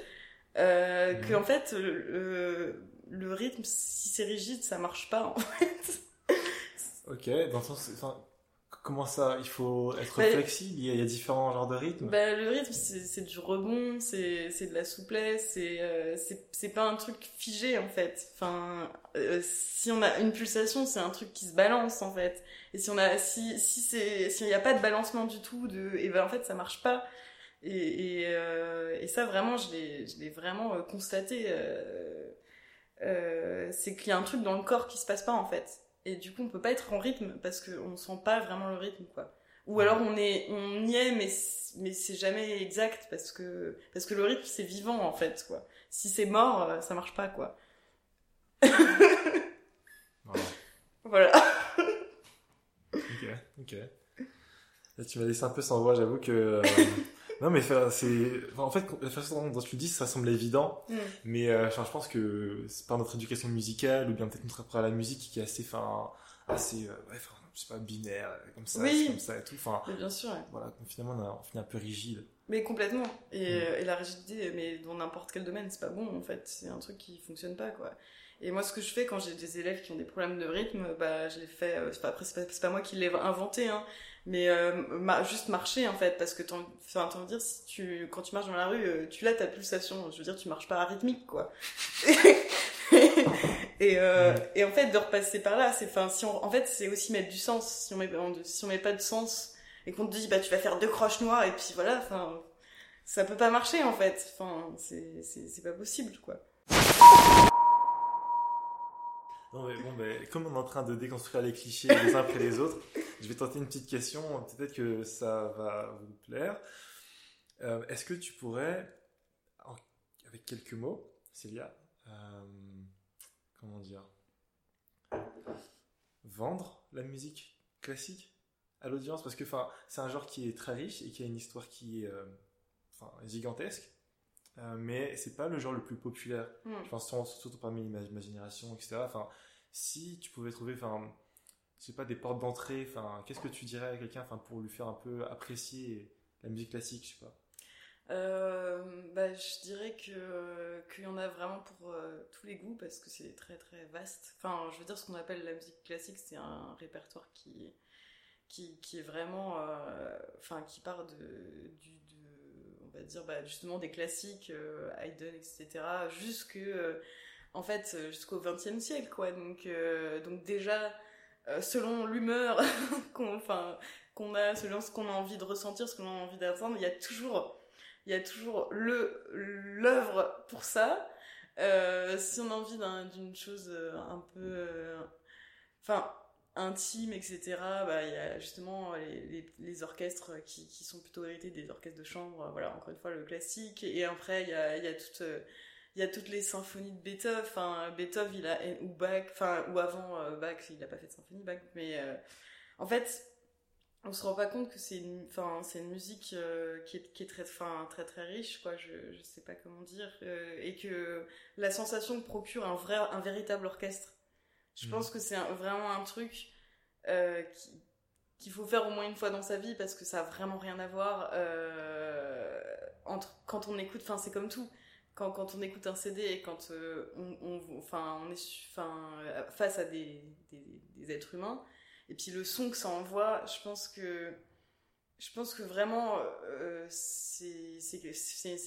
euh, Mhm. que en fait, le, rythme, si c'est rigide, ça marche pas. En fait. Ok, dans le sens, enfin, comment ça, il faut être Bah, flexible, il y, a, il y a différents genres de rythmes? Bah, le rythme, c'est du rebond, c'est de la souplesse, c'est euh, c'est pas un truc figé en fait. Enfin, euh, si on a une pulsation, c'est un truc qui se balance en fait. Et si on a si si c'est s'il n'y a pas de balancement du tout, de et ben en fait ça marche pas. Et et, euh, et ça vraiment, je l'ai vraiment euh, constaté. Euh, c'est qu'il y a un truc dans le corps qui se passe pas en fait. Et du coup, on peut pas être en rythme parce qu'on sent pas vraiment le rythme quoi. Ou alors on est, on y est, mais mais c'est jamais exact parce que parce que le rythme c'est vivant en fait quoi. Si c'est mort, ça marche pas quoi. Voilà. Voilà. Ok, ok. Là, tu m'as laissé un peu sans voix, j'avoue que. euh, non, mais c'est. enfin, en fait, la façon dont tu le dis, ça semble évident, Mm. mais euh, enfin, je pense que c'est par notre éducation musicale ou bien peut-être notre rapport à la musique qui est assez, enfin, assez, euh, ouais, enfin, je sais pas, binaire, euh, comme ça, Oui. comme ça et tout. Enfin, Mais bien sûr. ouais. voilà, finalement, on, a, on finit un peu rigide. Mais complètement. Et, Mm. euh, et la rigidité, mais dans n'importe quel domaine, c'est pas bon en fait. C'est un truc qui fonctionne pas quoi. Et moi, ce que je fais quand j'ai des élèves qui ont des problèmes de rythme, bah, je les fais. euh, c'est pas, après, c'est pas, c'est pas moi qui l'ai inventé, hein, mais euh, ma- juste marcher en fait, parce que t'en, enfin, t'en dire, si tu, quand tu marches dans la rue, euh, tu l'as ta pulsation. Je veux dire, tu marches pas à rythmique quoi. et, euh, et en fait, de repasser par là, c'est, enfin, si on, en fait, c'est aussi mettre du sens. Si on met, si on met pas de sens et qu'on te dit, bah, tu vas faire deux croches noires et puis voilà, enfin, ça peut pas marcher en fait. Enfin, c'est, c'est, c'est pas possible quoi. Non, mais bon, comme on est en train de déconstruire les clichés les uns après les autres, je vais tenter une petite question. Peut-être que ça va vous plaire. Euh, Est-ce que tu pourrais, avec quelques mots, Célia, euh, comment dire, vendre la musique classique à l'audience? Parce que c'est un genre qui est très riche et qui a une histoire qui est euh, gigantesque. Euh, mais c'est pas le genre le plus populaire. Hmm. Je pense surtout parmi ma, ma génération, etc. Enfin, si tu pouvais trouver, enfin, sais pas, des portes d'entrée, enfin, qu'est-ce que tu dirais à quelqu'un, enfin, pour lui faire un peu apprécier la musique classique, je sais pas? Euh, bah, je dirais que qu'il y en a vraiment pour euh, tous les goûts parce que c'est très très vaste. Enfin, je veux dire ce qu'on appelle la musique classique, c'est un répertoire qui qui, qui est vraiment, euh, enfin, qui part de du va dire bah, justement des classiques, euh, Haydn, etc. Jusque euh, en fait jusqu'au XXe siècle quoi. Donc euh, donc déjà euh, selon l'humeur qu'on enfin qu'on a, selon ce qu'on a envie de ressentir, ce qu'on a envie d'entendre, il y a toujours il y a toujours le l'œuvre pour ça. Euh, si on a envie d'un- d'une chose euh, un peu, euh, enfin intime, etc. Bah il y a justement les, orchestres qui, sont plutôt hérités des orchestres de chambre. Voilà encore une fois le classique. Et après il y a y a toutes les symphonies de Beethoven. Beethoven il a ou Bach, enfin ou avant euh, Bach il a pas fait de symphonie Bach, mais euh, en fait on se rend pas compte que c'est une, musique euh, qui, est, très, très très riche, quoi. Je, je sais pas comment dire, et que la sensation procure un vrai, un véritable orchestre. Je Mhm. pense que c'est vraiment un truc euh, qui qu'il faut faire au moins une fois dans sa vie parce que ça a vraiment rien à voir euh, entre quand on écoute. Enfin, c'est comme tout. Quand, quand on écoute un CD et quand euh, on, on, enfin, on est enfin, face à des, des, des êtres humains, et puis le son que ça envoie, je pense que je pense que vraiment euh, c'est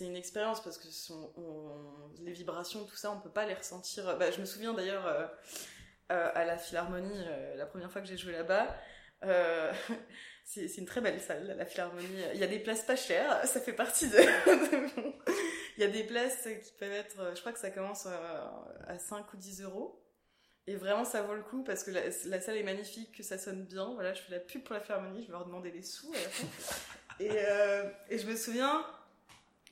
une expérience parce que son- on- les vibrations tout ça on peut pas les ressentir. Bah, je me souviens d'ailleurs euh, à la Philharmonie euh, la première fois que j'ai joué là-bas. euh, c'est une très belle salle, la Philharmonie. Il y a des places pas chères, ça fait partie de... Il y a des places qui peuvent être, je crois que ça commence à 5 ou 10 euros. Et vraiment, ça vaut le coup parce que la, salle est magnifique, que ça sonne bien. Voilà, je fais la pub pour la Philharmonie, je vais leur demander des sous et, euh, et je me souviens,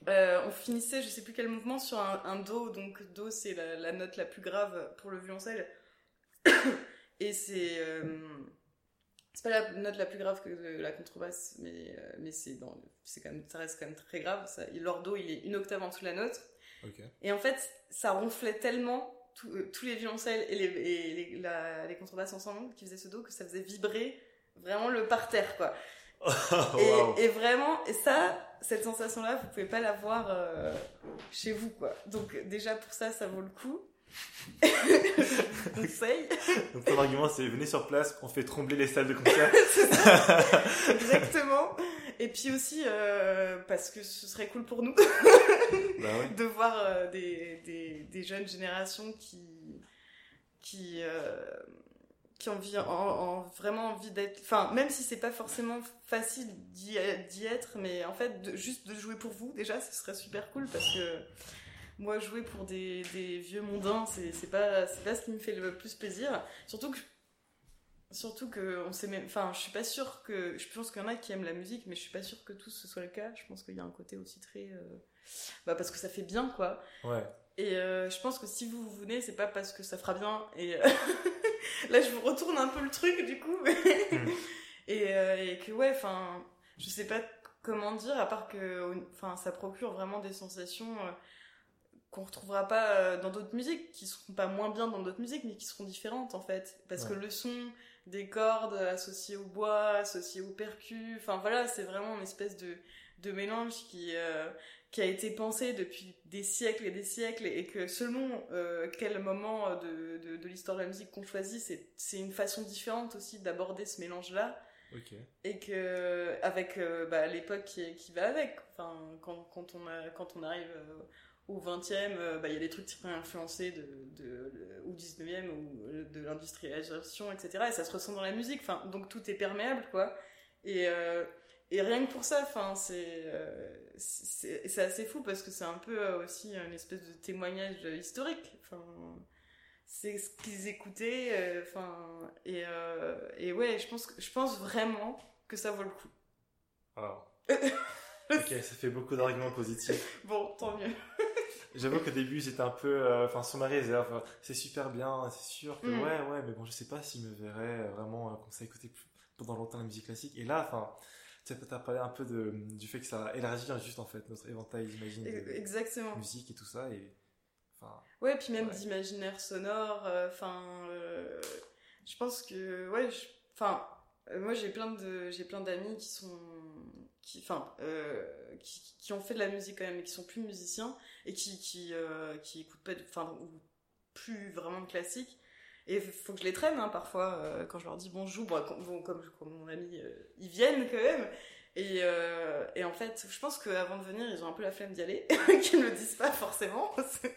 euh, on finissait, je sais plus quel mouvement, sur un, do. Donc do, c'est la, note la plus grave pour le violoncelle. et c'est euh, c'est pas la note la plus grave que la contrebasse, mais euh, mais c'est dans c'est quand même ça reste quand même très grave. Ça, leur do, il est une octave en dessous de la note. Et en fait, ça ronflait tellement tous les violoncelles et les, et les, les contrebasses ensemble qui faisaient ce do que ça faisait vibrer vraiment le parterre quoi. et, et, vraiment, et ça, cette sensation-là, vous pouvez pas l'avoir euh, chez vous, quoi. Donc déjà pour ça, ça vaut le coup. conseille. Donc ton argument, c'est venez sur place, on fait trembler les salles de concert. Exactement. Et puis aussi euh, parce que ce serait cool pour nous bah de voir euh, des, des, des, jeunes générations qui qui euh, qui ont envie, en, vraiment envie d'être, enfin, même si c'est pas forcément facile d'y être, mais en fait, de, juste de jouer pour vous, déjà, ce serait super cool parce que moi, jouer pour des, des vieux mondains, c'est pas, c'est pas ce qui me fait le plus plaisir. Surtout que, surtout que on sait même, enfin, je suis pas sûre que, je pense qu'il y en a qui aiment la musique, mais je suis pas sûre que tout ce soit le cas. Je pense qu'il y a un côté aussi très, euh, bah, parce que ça fait bien, quoi. Ouais. Et euh, je pense que si vous, vous venez, c'est pas parce que ça fera bien et, euh, Là, je vous retourne un peu le truc, du coup. Hmm. et, et, que, ouais, enfin, je sais pas comment dire, à part que, enfin, ça procure vraiment des sensations qu'on retrouvera pas euh, dans d'autres musiques, qui seront pas moins bien dans d'autres musiques, mais qui seront différentes, en fait. Parce que le son des cordes associées au bois, associées au percu, enfin, voilà, c'est vraiment une espèce de, de mélange qui, qui a été pensé depuis des siècles et des siècles et que selon euh, quel moment de, de, de l'histoire de la musique qu'on choisit, c'est une façon différente aussi d'aborder ce mélange-là. Okay. Et que avec euh, bah, l'époque qui, qui, va avec, enfin quand, quand on a, quand on arrive euh, au 20e, euh, bah, il y a des trucs très influencés de, de, ou 19e ou de l'industrialisation, etc. Et ça se ressent dans la musique. Enfin donc tout est perméable quoi. Et et rien que pour ça, enfin, c'est euh, c'est assez fou parce que c'est un peu euh, aussi une espèce de témoignage historique. Enfin, c'est ce qu'ils écoutaient. Euh, enfin, et et ouais, je pense je pense vraiment que ça vaut le coup. Alors. ok, ça fait beaucoup d'arguments positifs. Bon, tant mieux. J'avoue qu'au début, j'étais un peu, enfin, sur ma réserve. C'est super bien, c'est sûr que mm. ouais, ouais, mais bon, je sais pas s'il me verrait vraiment comme ça écouter pendant longtemps la musique classique. Et là, enfin, tu as parlé un peu de, du fait que ça élargit juste en fait notre éventail d'imagine exactement musique et tout ça et enfin ouais puis même d'imaginaire sonore euh, enfin euh, je pense que ouais enfin euh, moi j'ai plein de j'ai plein d'amis qui sont qui enfin qui, qui, ont fait de la musique quand même et qui sont plus musiciens et qui qui qui écoutent pas enfin ou plus vraiment de classique et faut que je les traîne hein, parfois euh, quand je leur dis bonjour, bon, comme, comme, mon ami, euh, ils viennent quand même. Et, euh, et en fait, je pense qu'avant de venir, ils ont un peu la flemme d'y aller, qu'ils ne le disent pas forcément.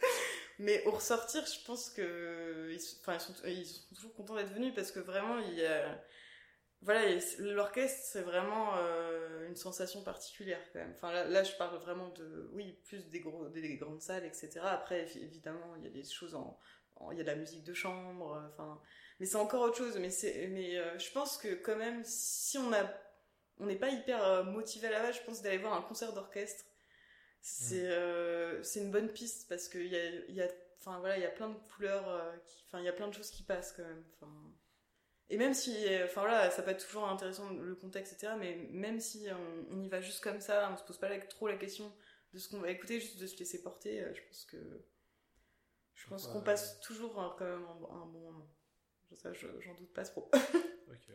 Mais au ressortir, je pense que ils, ils, sont, sont toujours contents d'être venus parce que vraiment, il y a, voilà, l'orchestre, c'est vraiment euh, une sensation particulière quand même. Enfin, là, là, je parle vraiment de, oui, plus des, gros, des grandes salles, etc. Après, évidemment, il y a des choses en, il y a de la musique de chambre, euh, enfin, mais c'est encore autre chose. Mais c'est, mais euh, je pense que quand même, si on a, on n'est pas hyper motivé à la base, je pense d'aller voir un concert d'orchestre, c'est, mm. c'est une bonne piste parce qu'il y a, il y a, enfin voilà, il y a plein de couleurs, enfin il y a plein de choses qui passent quand même, enfin. Et même si, enfin voilà, ça peut être toujours intéressant le contexte, etc. Mais même si on, on, y va juste comme ça, on se pose pas trop la question de ce qu'on va écouter, juste de se laisser porter, je pense que je pense qu'on passe toujours quand même un, bon moment. Ça, j'en doute pas trop. ok.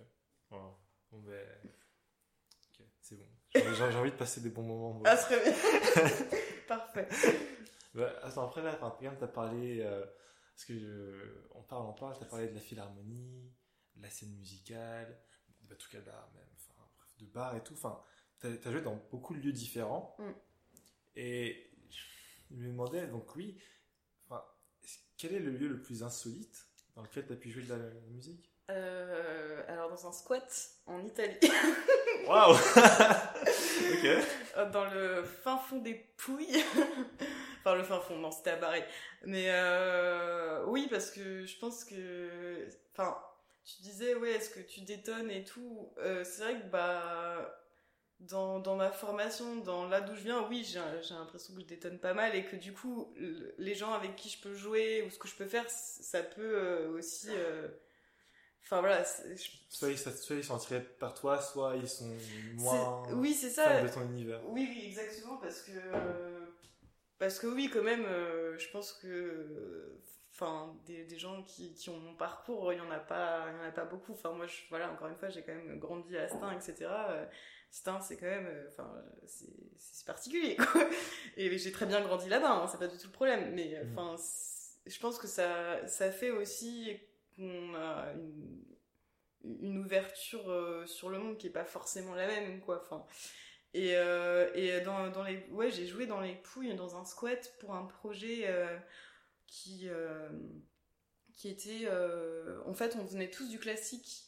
Bon, ben. Ok, c'est bon. J'ai envie de passer des bons moments. Ah, très bien. Parfait. Bah, attends, après là, enfin, t'as parlé. Euh, parce que je, on parle, on parle, t'as parlé de la philharmonie, la scène musicale, de tout cas bar même, enfin, bref, de bar et tout. Enfin, t'as as joué dans beaucoup de lieux différents. Mm. Et je me demandais, donc oui, enfin, quel est le lieu le plus insolite dans lequel tu as pu jouer de la, musique? Euh, Alors, dans un squat en Italie. Waouh Ok. Dans le fin fond des Pouilles. enfin, le fin fond, non, c'était à Paris. Mais euh, oui, parce que je pense que... Enfin, tu disais, ouais, est-ce que tu détonnes et tout euh, C'est vrai que, bah dans, dans ma formation, dans là d'où je viens, oui, j'ai j'ai l'impression que je détonne pas mal et que du coup, le- les gens avec qui je peux jouer ou ce que je peux faire, ça peut euh, aussi. euh, Enfin voilà. je- Soit ils, soit ils sont attirés par toi, soit ils sont moins Oui, c'est ça. de ton univers. Oui, oui, exactement, parce que parce que oui, quand même, je pense que enfin des, des gens qui, qui ont mon parcours, il y en a pas, il y en a pas beaucoup. Enfin moi, je, voilà, encore une fois, j'ai quand même grandi à Stein, etc. Euh, Stein, c'est quand même, euh, enfin, c'est particulier, quoi. Et j'ai très bien grandi là-bas, hein, c'est pas du tout le problème. Mais euh, Mhm. enfin, je pense que ça ça fait aussi qu'on a une une ouverture euh, sur le monde qui est pas forcément la même, quoi. Enfin. Et, euh, et dans, dans les ouais j'ai joué dans les Pouilles dans un squat pour un projet euh, qui euh, qui était euh, en fait on venait tous du classique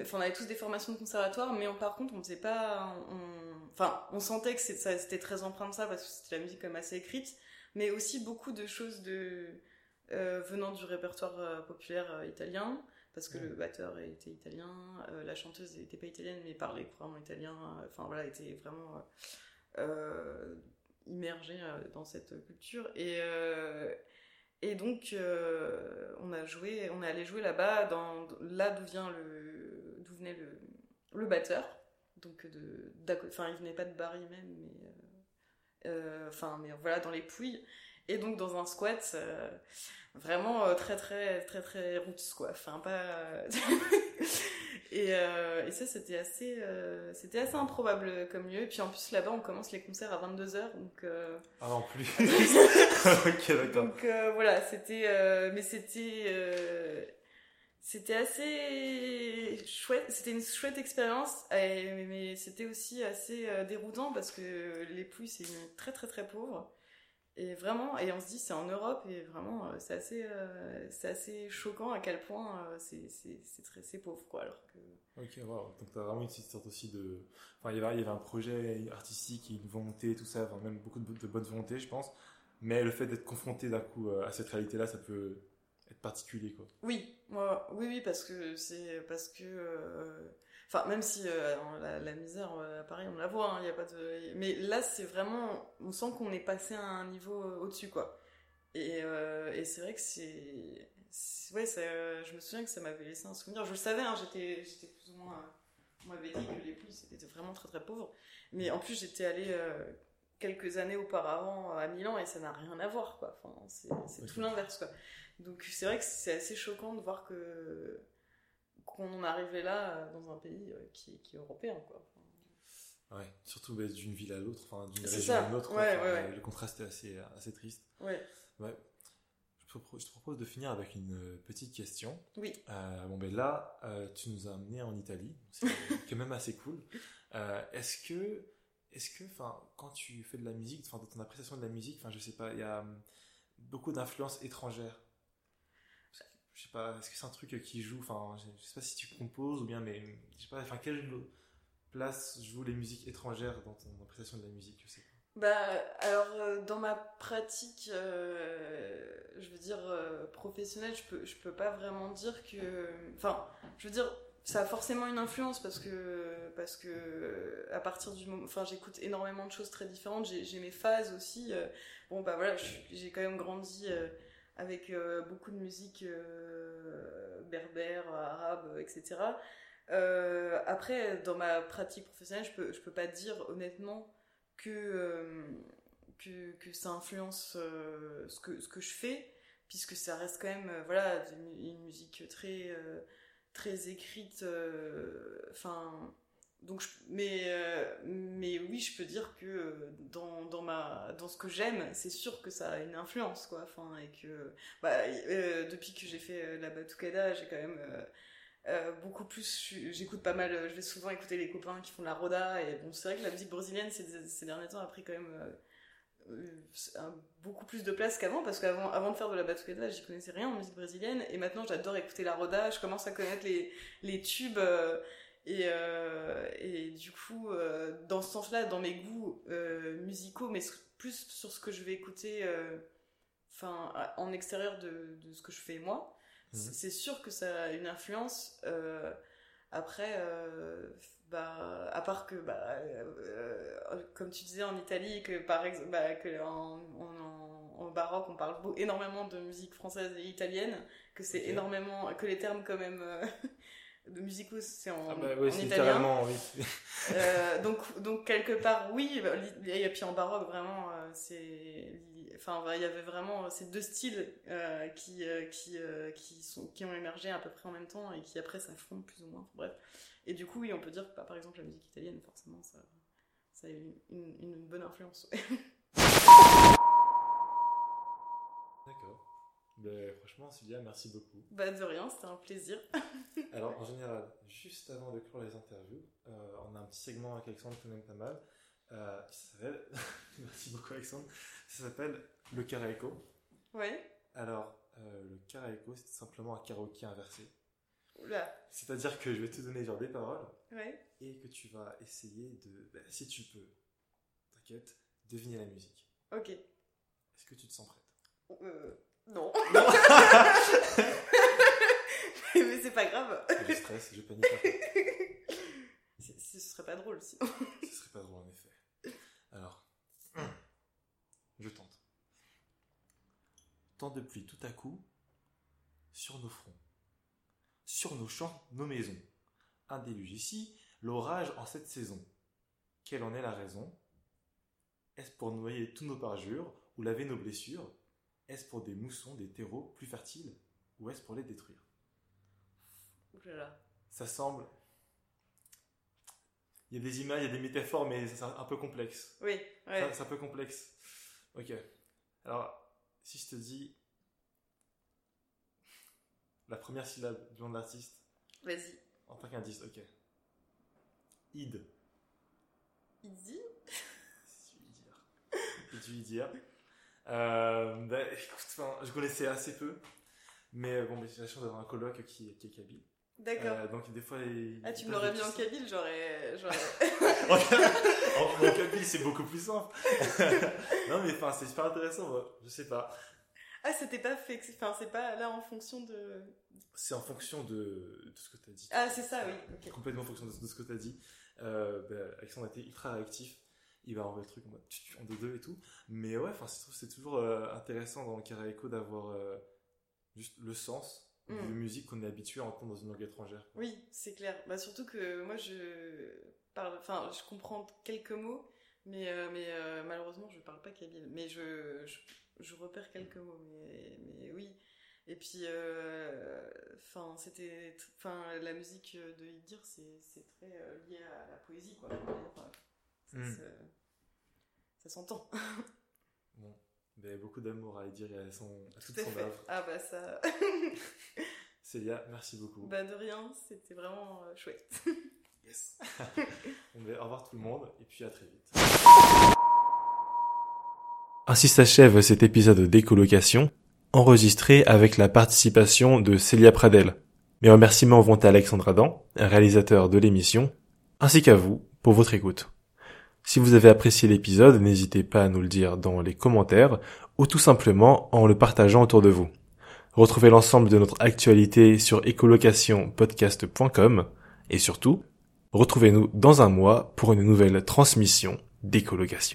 enfin on avait tous des formations de conservatoire mais on- par contre on faisait pas on- enfin on sentait que c'était très empreint de ça parce que c'était la musique comme assez écrite mais aussi beaucoup de choses de euh, venant du répertoire euh, populaire euh, italien parce que Ouais. le batteur était italien, la chanteuse n'était pas italienne mais parlait couramment italien, enfin voilà, était vraiment immergée dans cette culture. Et, et donc euh, on a joué, on est allé jouer là-bas, là d'où vient le, d'où venait le, le batteur. Donc de, enfin il venait pas de Bari même, mais euh, euh, enfin mais voilà dans les Pouilles. Et donc dans un squat, euh, vraiment euh, très très très très roots. Enfin pas. et, euh, et ça c'était assez euh, c'était assez improbable comme lieu. Et puis en plus là-bas on commence les concerts à 22 h donc. euh, Ah non plus. ok d'accord. donc voilà, c'était, mais c'était, c'était assez chouette. C'était une chouette expérience, mais, c'était aussi assez déroutant parce que les Pouilles c'est très très très pauvre. Et vraiment, et on se dit c'est en Europe et vraiment euh, c'est assez, euh, c'est assez choquant à quel point euh, c'est, c'est, c'est très c'est pauvre quoi. Alors que Ok, wow. Donc t'as vraiment une sorte aussi de... Enfin, il y avait, il y avait un projet artistique, une volonté, tout ça, enfin, même beaucoup de, de bonne volonté, je pense. Mais le fait d'être confronté d'un coup à cette réalité-là, ça peut être particulier, quoi. Oui, moi, oui, oui, parce que c'est parce que, euh, enfin, même si euh, la, la misère euh, à Paris, on la voit, il y a pas de, mais là, c'est vraiment, on sent qu'on est passé à un niveau euh, au-dessus, quoi. Et, euh, et c'est vrai que c'est, ouais, ça, je me souviens que ça m'avait laissé un souvenir. Je le savais, hein, j'étais, j'étais plus ou moins, on m'avait dit que les Pouilles c'était vraiment très très pauvre. Mais en plus, j'étais allée quelques années auparavant à Milan et ça n'a rien à voir, quoi. Enfin, c'est, tout l'inverse, quoi. Donc c'est vrai que c'est assez choquant de voir que qu'on en arrivait là euh, dans un pays euh, qui, qui est européen quoi. Enfin, Ouais, surtout bah, d'une ville à l'autre, enfin d'une région ça. à une autre. quoi. Ouais. Le contraste est assez, assez triste. ouais, Ouais. Je te propose- de finir avec une euh, petite question. oui. Euh, bon ben là, euh, tu nous as amené en Italie, c'est quand même assez cool. Euh, est-ce que, est-ce que, enfin, quand tu fais de la musique, enfin, dans ton appréciation de la musique, enfin, je sais pas, il y a hum, beaucoup d'influences étrangères. Je sais pas, est-ce que c'est un truc qui joue, enfin, je, sais pas si tu composes ou bien, mais je sais pas, enfin, quelle place jouent les musiques étrangères dans ton appréciation de la musique, je sais. Bah alors euh, dans ma pratique, euh, je veux dire euh, professionnelle, je peux je peux pas vraiment dire que, enfin, je veux dire ça a forcément une influence parce que parce que à partir du moment, enfin j'écoute énormément de choses très différentes. J'ai mes phases aussi. bon bah voilà, j'ai quand même grandi avec euh, beaucoup de musique euh, berbère, arabe, etc. Euh, après, dans ma pratique professionnelle, je peux, je peux pas dire honnêtement que, que, que ça influence ce, que, ce que je fais, puisque ça reste quand même voilà, une musique très, très écrite. Enfin. Donc mais, euh, mais oui, je peux dire que euh, dans, dans, ma, dans ce que j'aime, c'est sûr que ça a une influence. Quoi. Enfin, et que, bah, euh, depuis que j'ai fait la batucada, j'ai quand même. beaucoup plus, j'écoute pas mal, je vais souvent écouter les copains qui font de la roda, et bon, c'est vrai que la musique brésilienne ces, derniers temps a pris quand même beaucoup plus de place qu'avant parce qu'avant avant de faire de la batucada j'y connaissais rien en musique brésilienne et maintenant j'adore écouter la roda je commence à connaître les, les tubes et, et du coup dans ce sens-là dans mes goûts musicaux mais plus sur ce que je vais écouter enfin en extérieur de, de, ce que je fais moi mhm. c'est sûr que ça a une influence après, euh, bah, à part que, bah, euh, comme tu disais en Italie, que par exemple, bah, que en, en, baroque, on parle énormément de musique française et italienne, que c'est énormément, que les termes quand même euh, de musicaux c'est en, ah bah oui, en italien. Oui. euh, donc, donc quelque part, oui, et puis en baroque, vraiment, c'est enfin il y avait vraiment ces deux styles euh, qui euh, qui euh, qui sont qui ont émergé à peu près en même temps et qui après s'affrontent plus ou moins bref et du coup oui on peut dire que bah, par exemple la musique italienne forcément ça ça a eu une, une, bonne influence d'accord ben, franchement Sylvia merci beaucoup bah de rien c'était un plaisir alors en général juste avant de clore les interviews on a un petit segment avec Alexandre qui même pas mal euh, ça s'appelle, merci beaucoup Alexandre, ça s'appelle le karaéko. Ouais. Alors, euh, le karaéko, c'est simplement un karaoké inversé. Oula. C'est-à-dire que je vais te donner genre des paroles. Ouais. Et que tu vas essayer de, bah, si tu peux, t'inquiète, deviner la musique. Ok. Est-ce que tu te sens prête? Euh, Non. Mais c'est pas grave. Je stresse, je panique. Ce serait pas drôle sinon. Ce serait pas drôle en effet. Alors, je tente. Tant de pluie tout à coup sur nos fronts, sur nos champs, nos maisons. Un déluge ici, l'orage en cette saison. Quelle en est la raison? Est-ce pour noyer tous nos parjures ou laver nos blessures? Est-ce pour des moussons, des terreaux plus fertiles ou est-ce pour les détruire? Ça semble il y a des images, il y a des métaphores, mais c'est un peu complexe. Oui, ouais. C'est un peu complexe. Ok. Alors, si je te dis la première syllabe du nom de l'artiste. Vas-y. En tant qu'indice, ok. Id. Idi C'est du dire. Euh, bah, écoute, je connaissais assez peu, mais bon, j'ai la chance d'avoir un colloque qui, qui est kabyle. D'accord. Euh, donc des fois. ah, tu me l'aurais mis en kabyle, j'aurais. en, en kabyle, c'est beaucoup plus simple. non, mais enfin, c'est super intéressant, je sais pas. Ah, c'était pas fait. Enfin, c'est pas là en fonction de. C'est en fonction de, de ce que tu as dit. Ah, c'est ça, oui. Complètement en fonction de, ce que tu as dit. Euh, bah, Alexandre a été ultra réactif. Il va envoyer le truc en mode en deux deux et tout. Mais ouais, enfin, c'est toujours euh, intéressant dans le karaoke d'avoir euh, juste le sens de mm. musique qu'on est habitué à entendre dans une langue étrangère. Oui, c'est clair. Bah, surtout que moi, je parle, enfin, je comprends quelques mots, mais, euh, mais euh, malheureusement, je parle pas kabyle. Mais je, je, repère quelques mots, mais, mais oui. Et puis, euh, enfin, c'était, enfin, la musique de Idir, c'est, c'est très lié à la poésie, quoi. Ça, mm. ça s'entend. bon. Ben, beaucoup d'amour à Idir et à, son, à toute son œuvre. Ah bah ça. Célia, merci beaucoup. Bah de rien, c'était vraiment euh, chouette. yes. On va au revoir tout le monde et puis à très vite. Ainsi s'achève cet épisode d'écolocation, enregistré avec la participation de Célia Pradel. Mes remerciements vont à Alexandre Adam, réalisateur de l'émission, ainsi qu'à vous pour votre écoute. Si vous avez apprécié l'épisode, n'hésitez pas à nous le dire dans les commentaires ou tout simplement en le partageant autour de vous. Retrouvez l'ensemble de notre actualité sur écolocationpodcast.com et surtout, retrouvez-nous dans un mois pour une nouvelle transmission d'écolocation.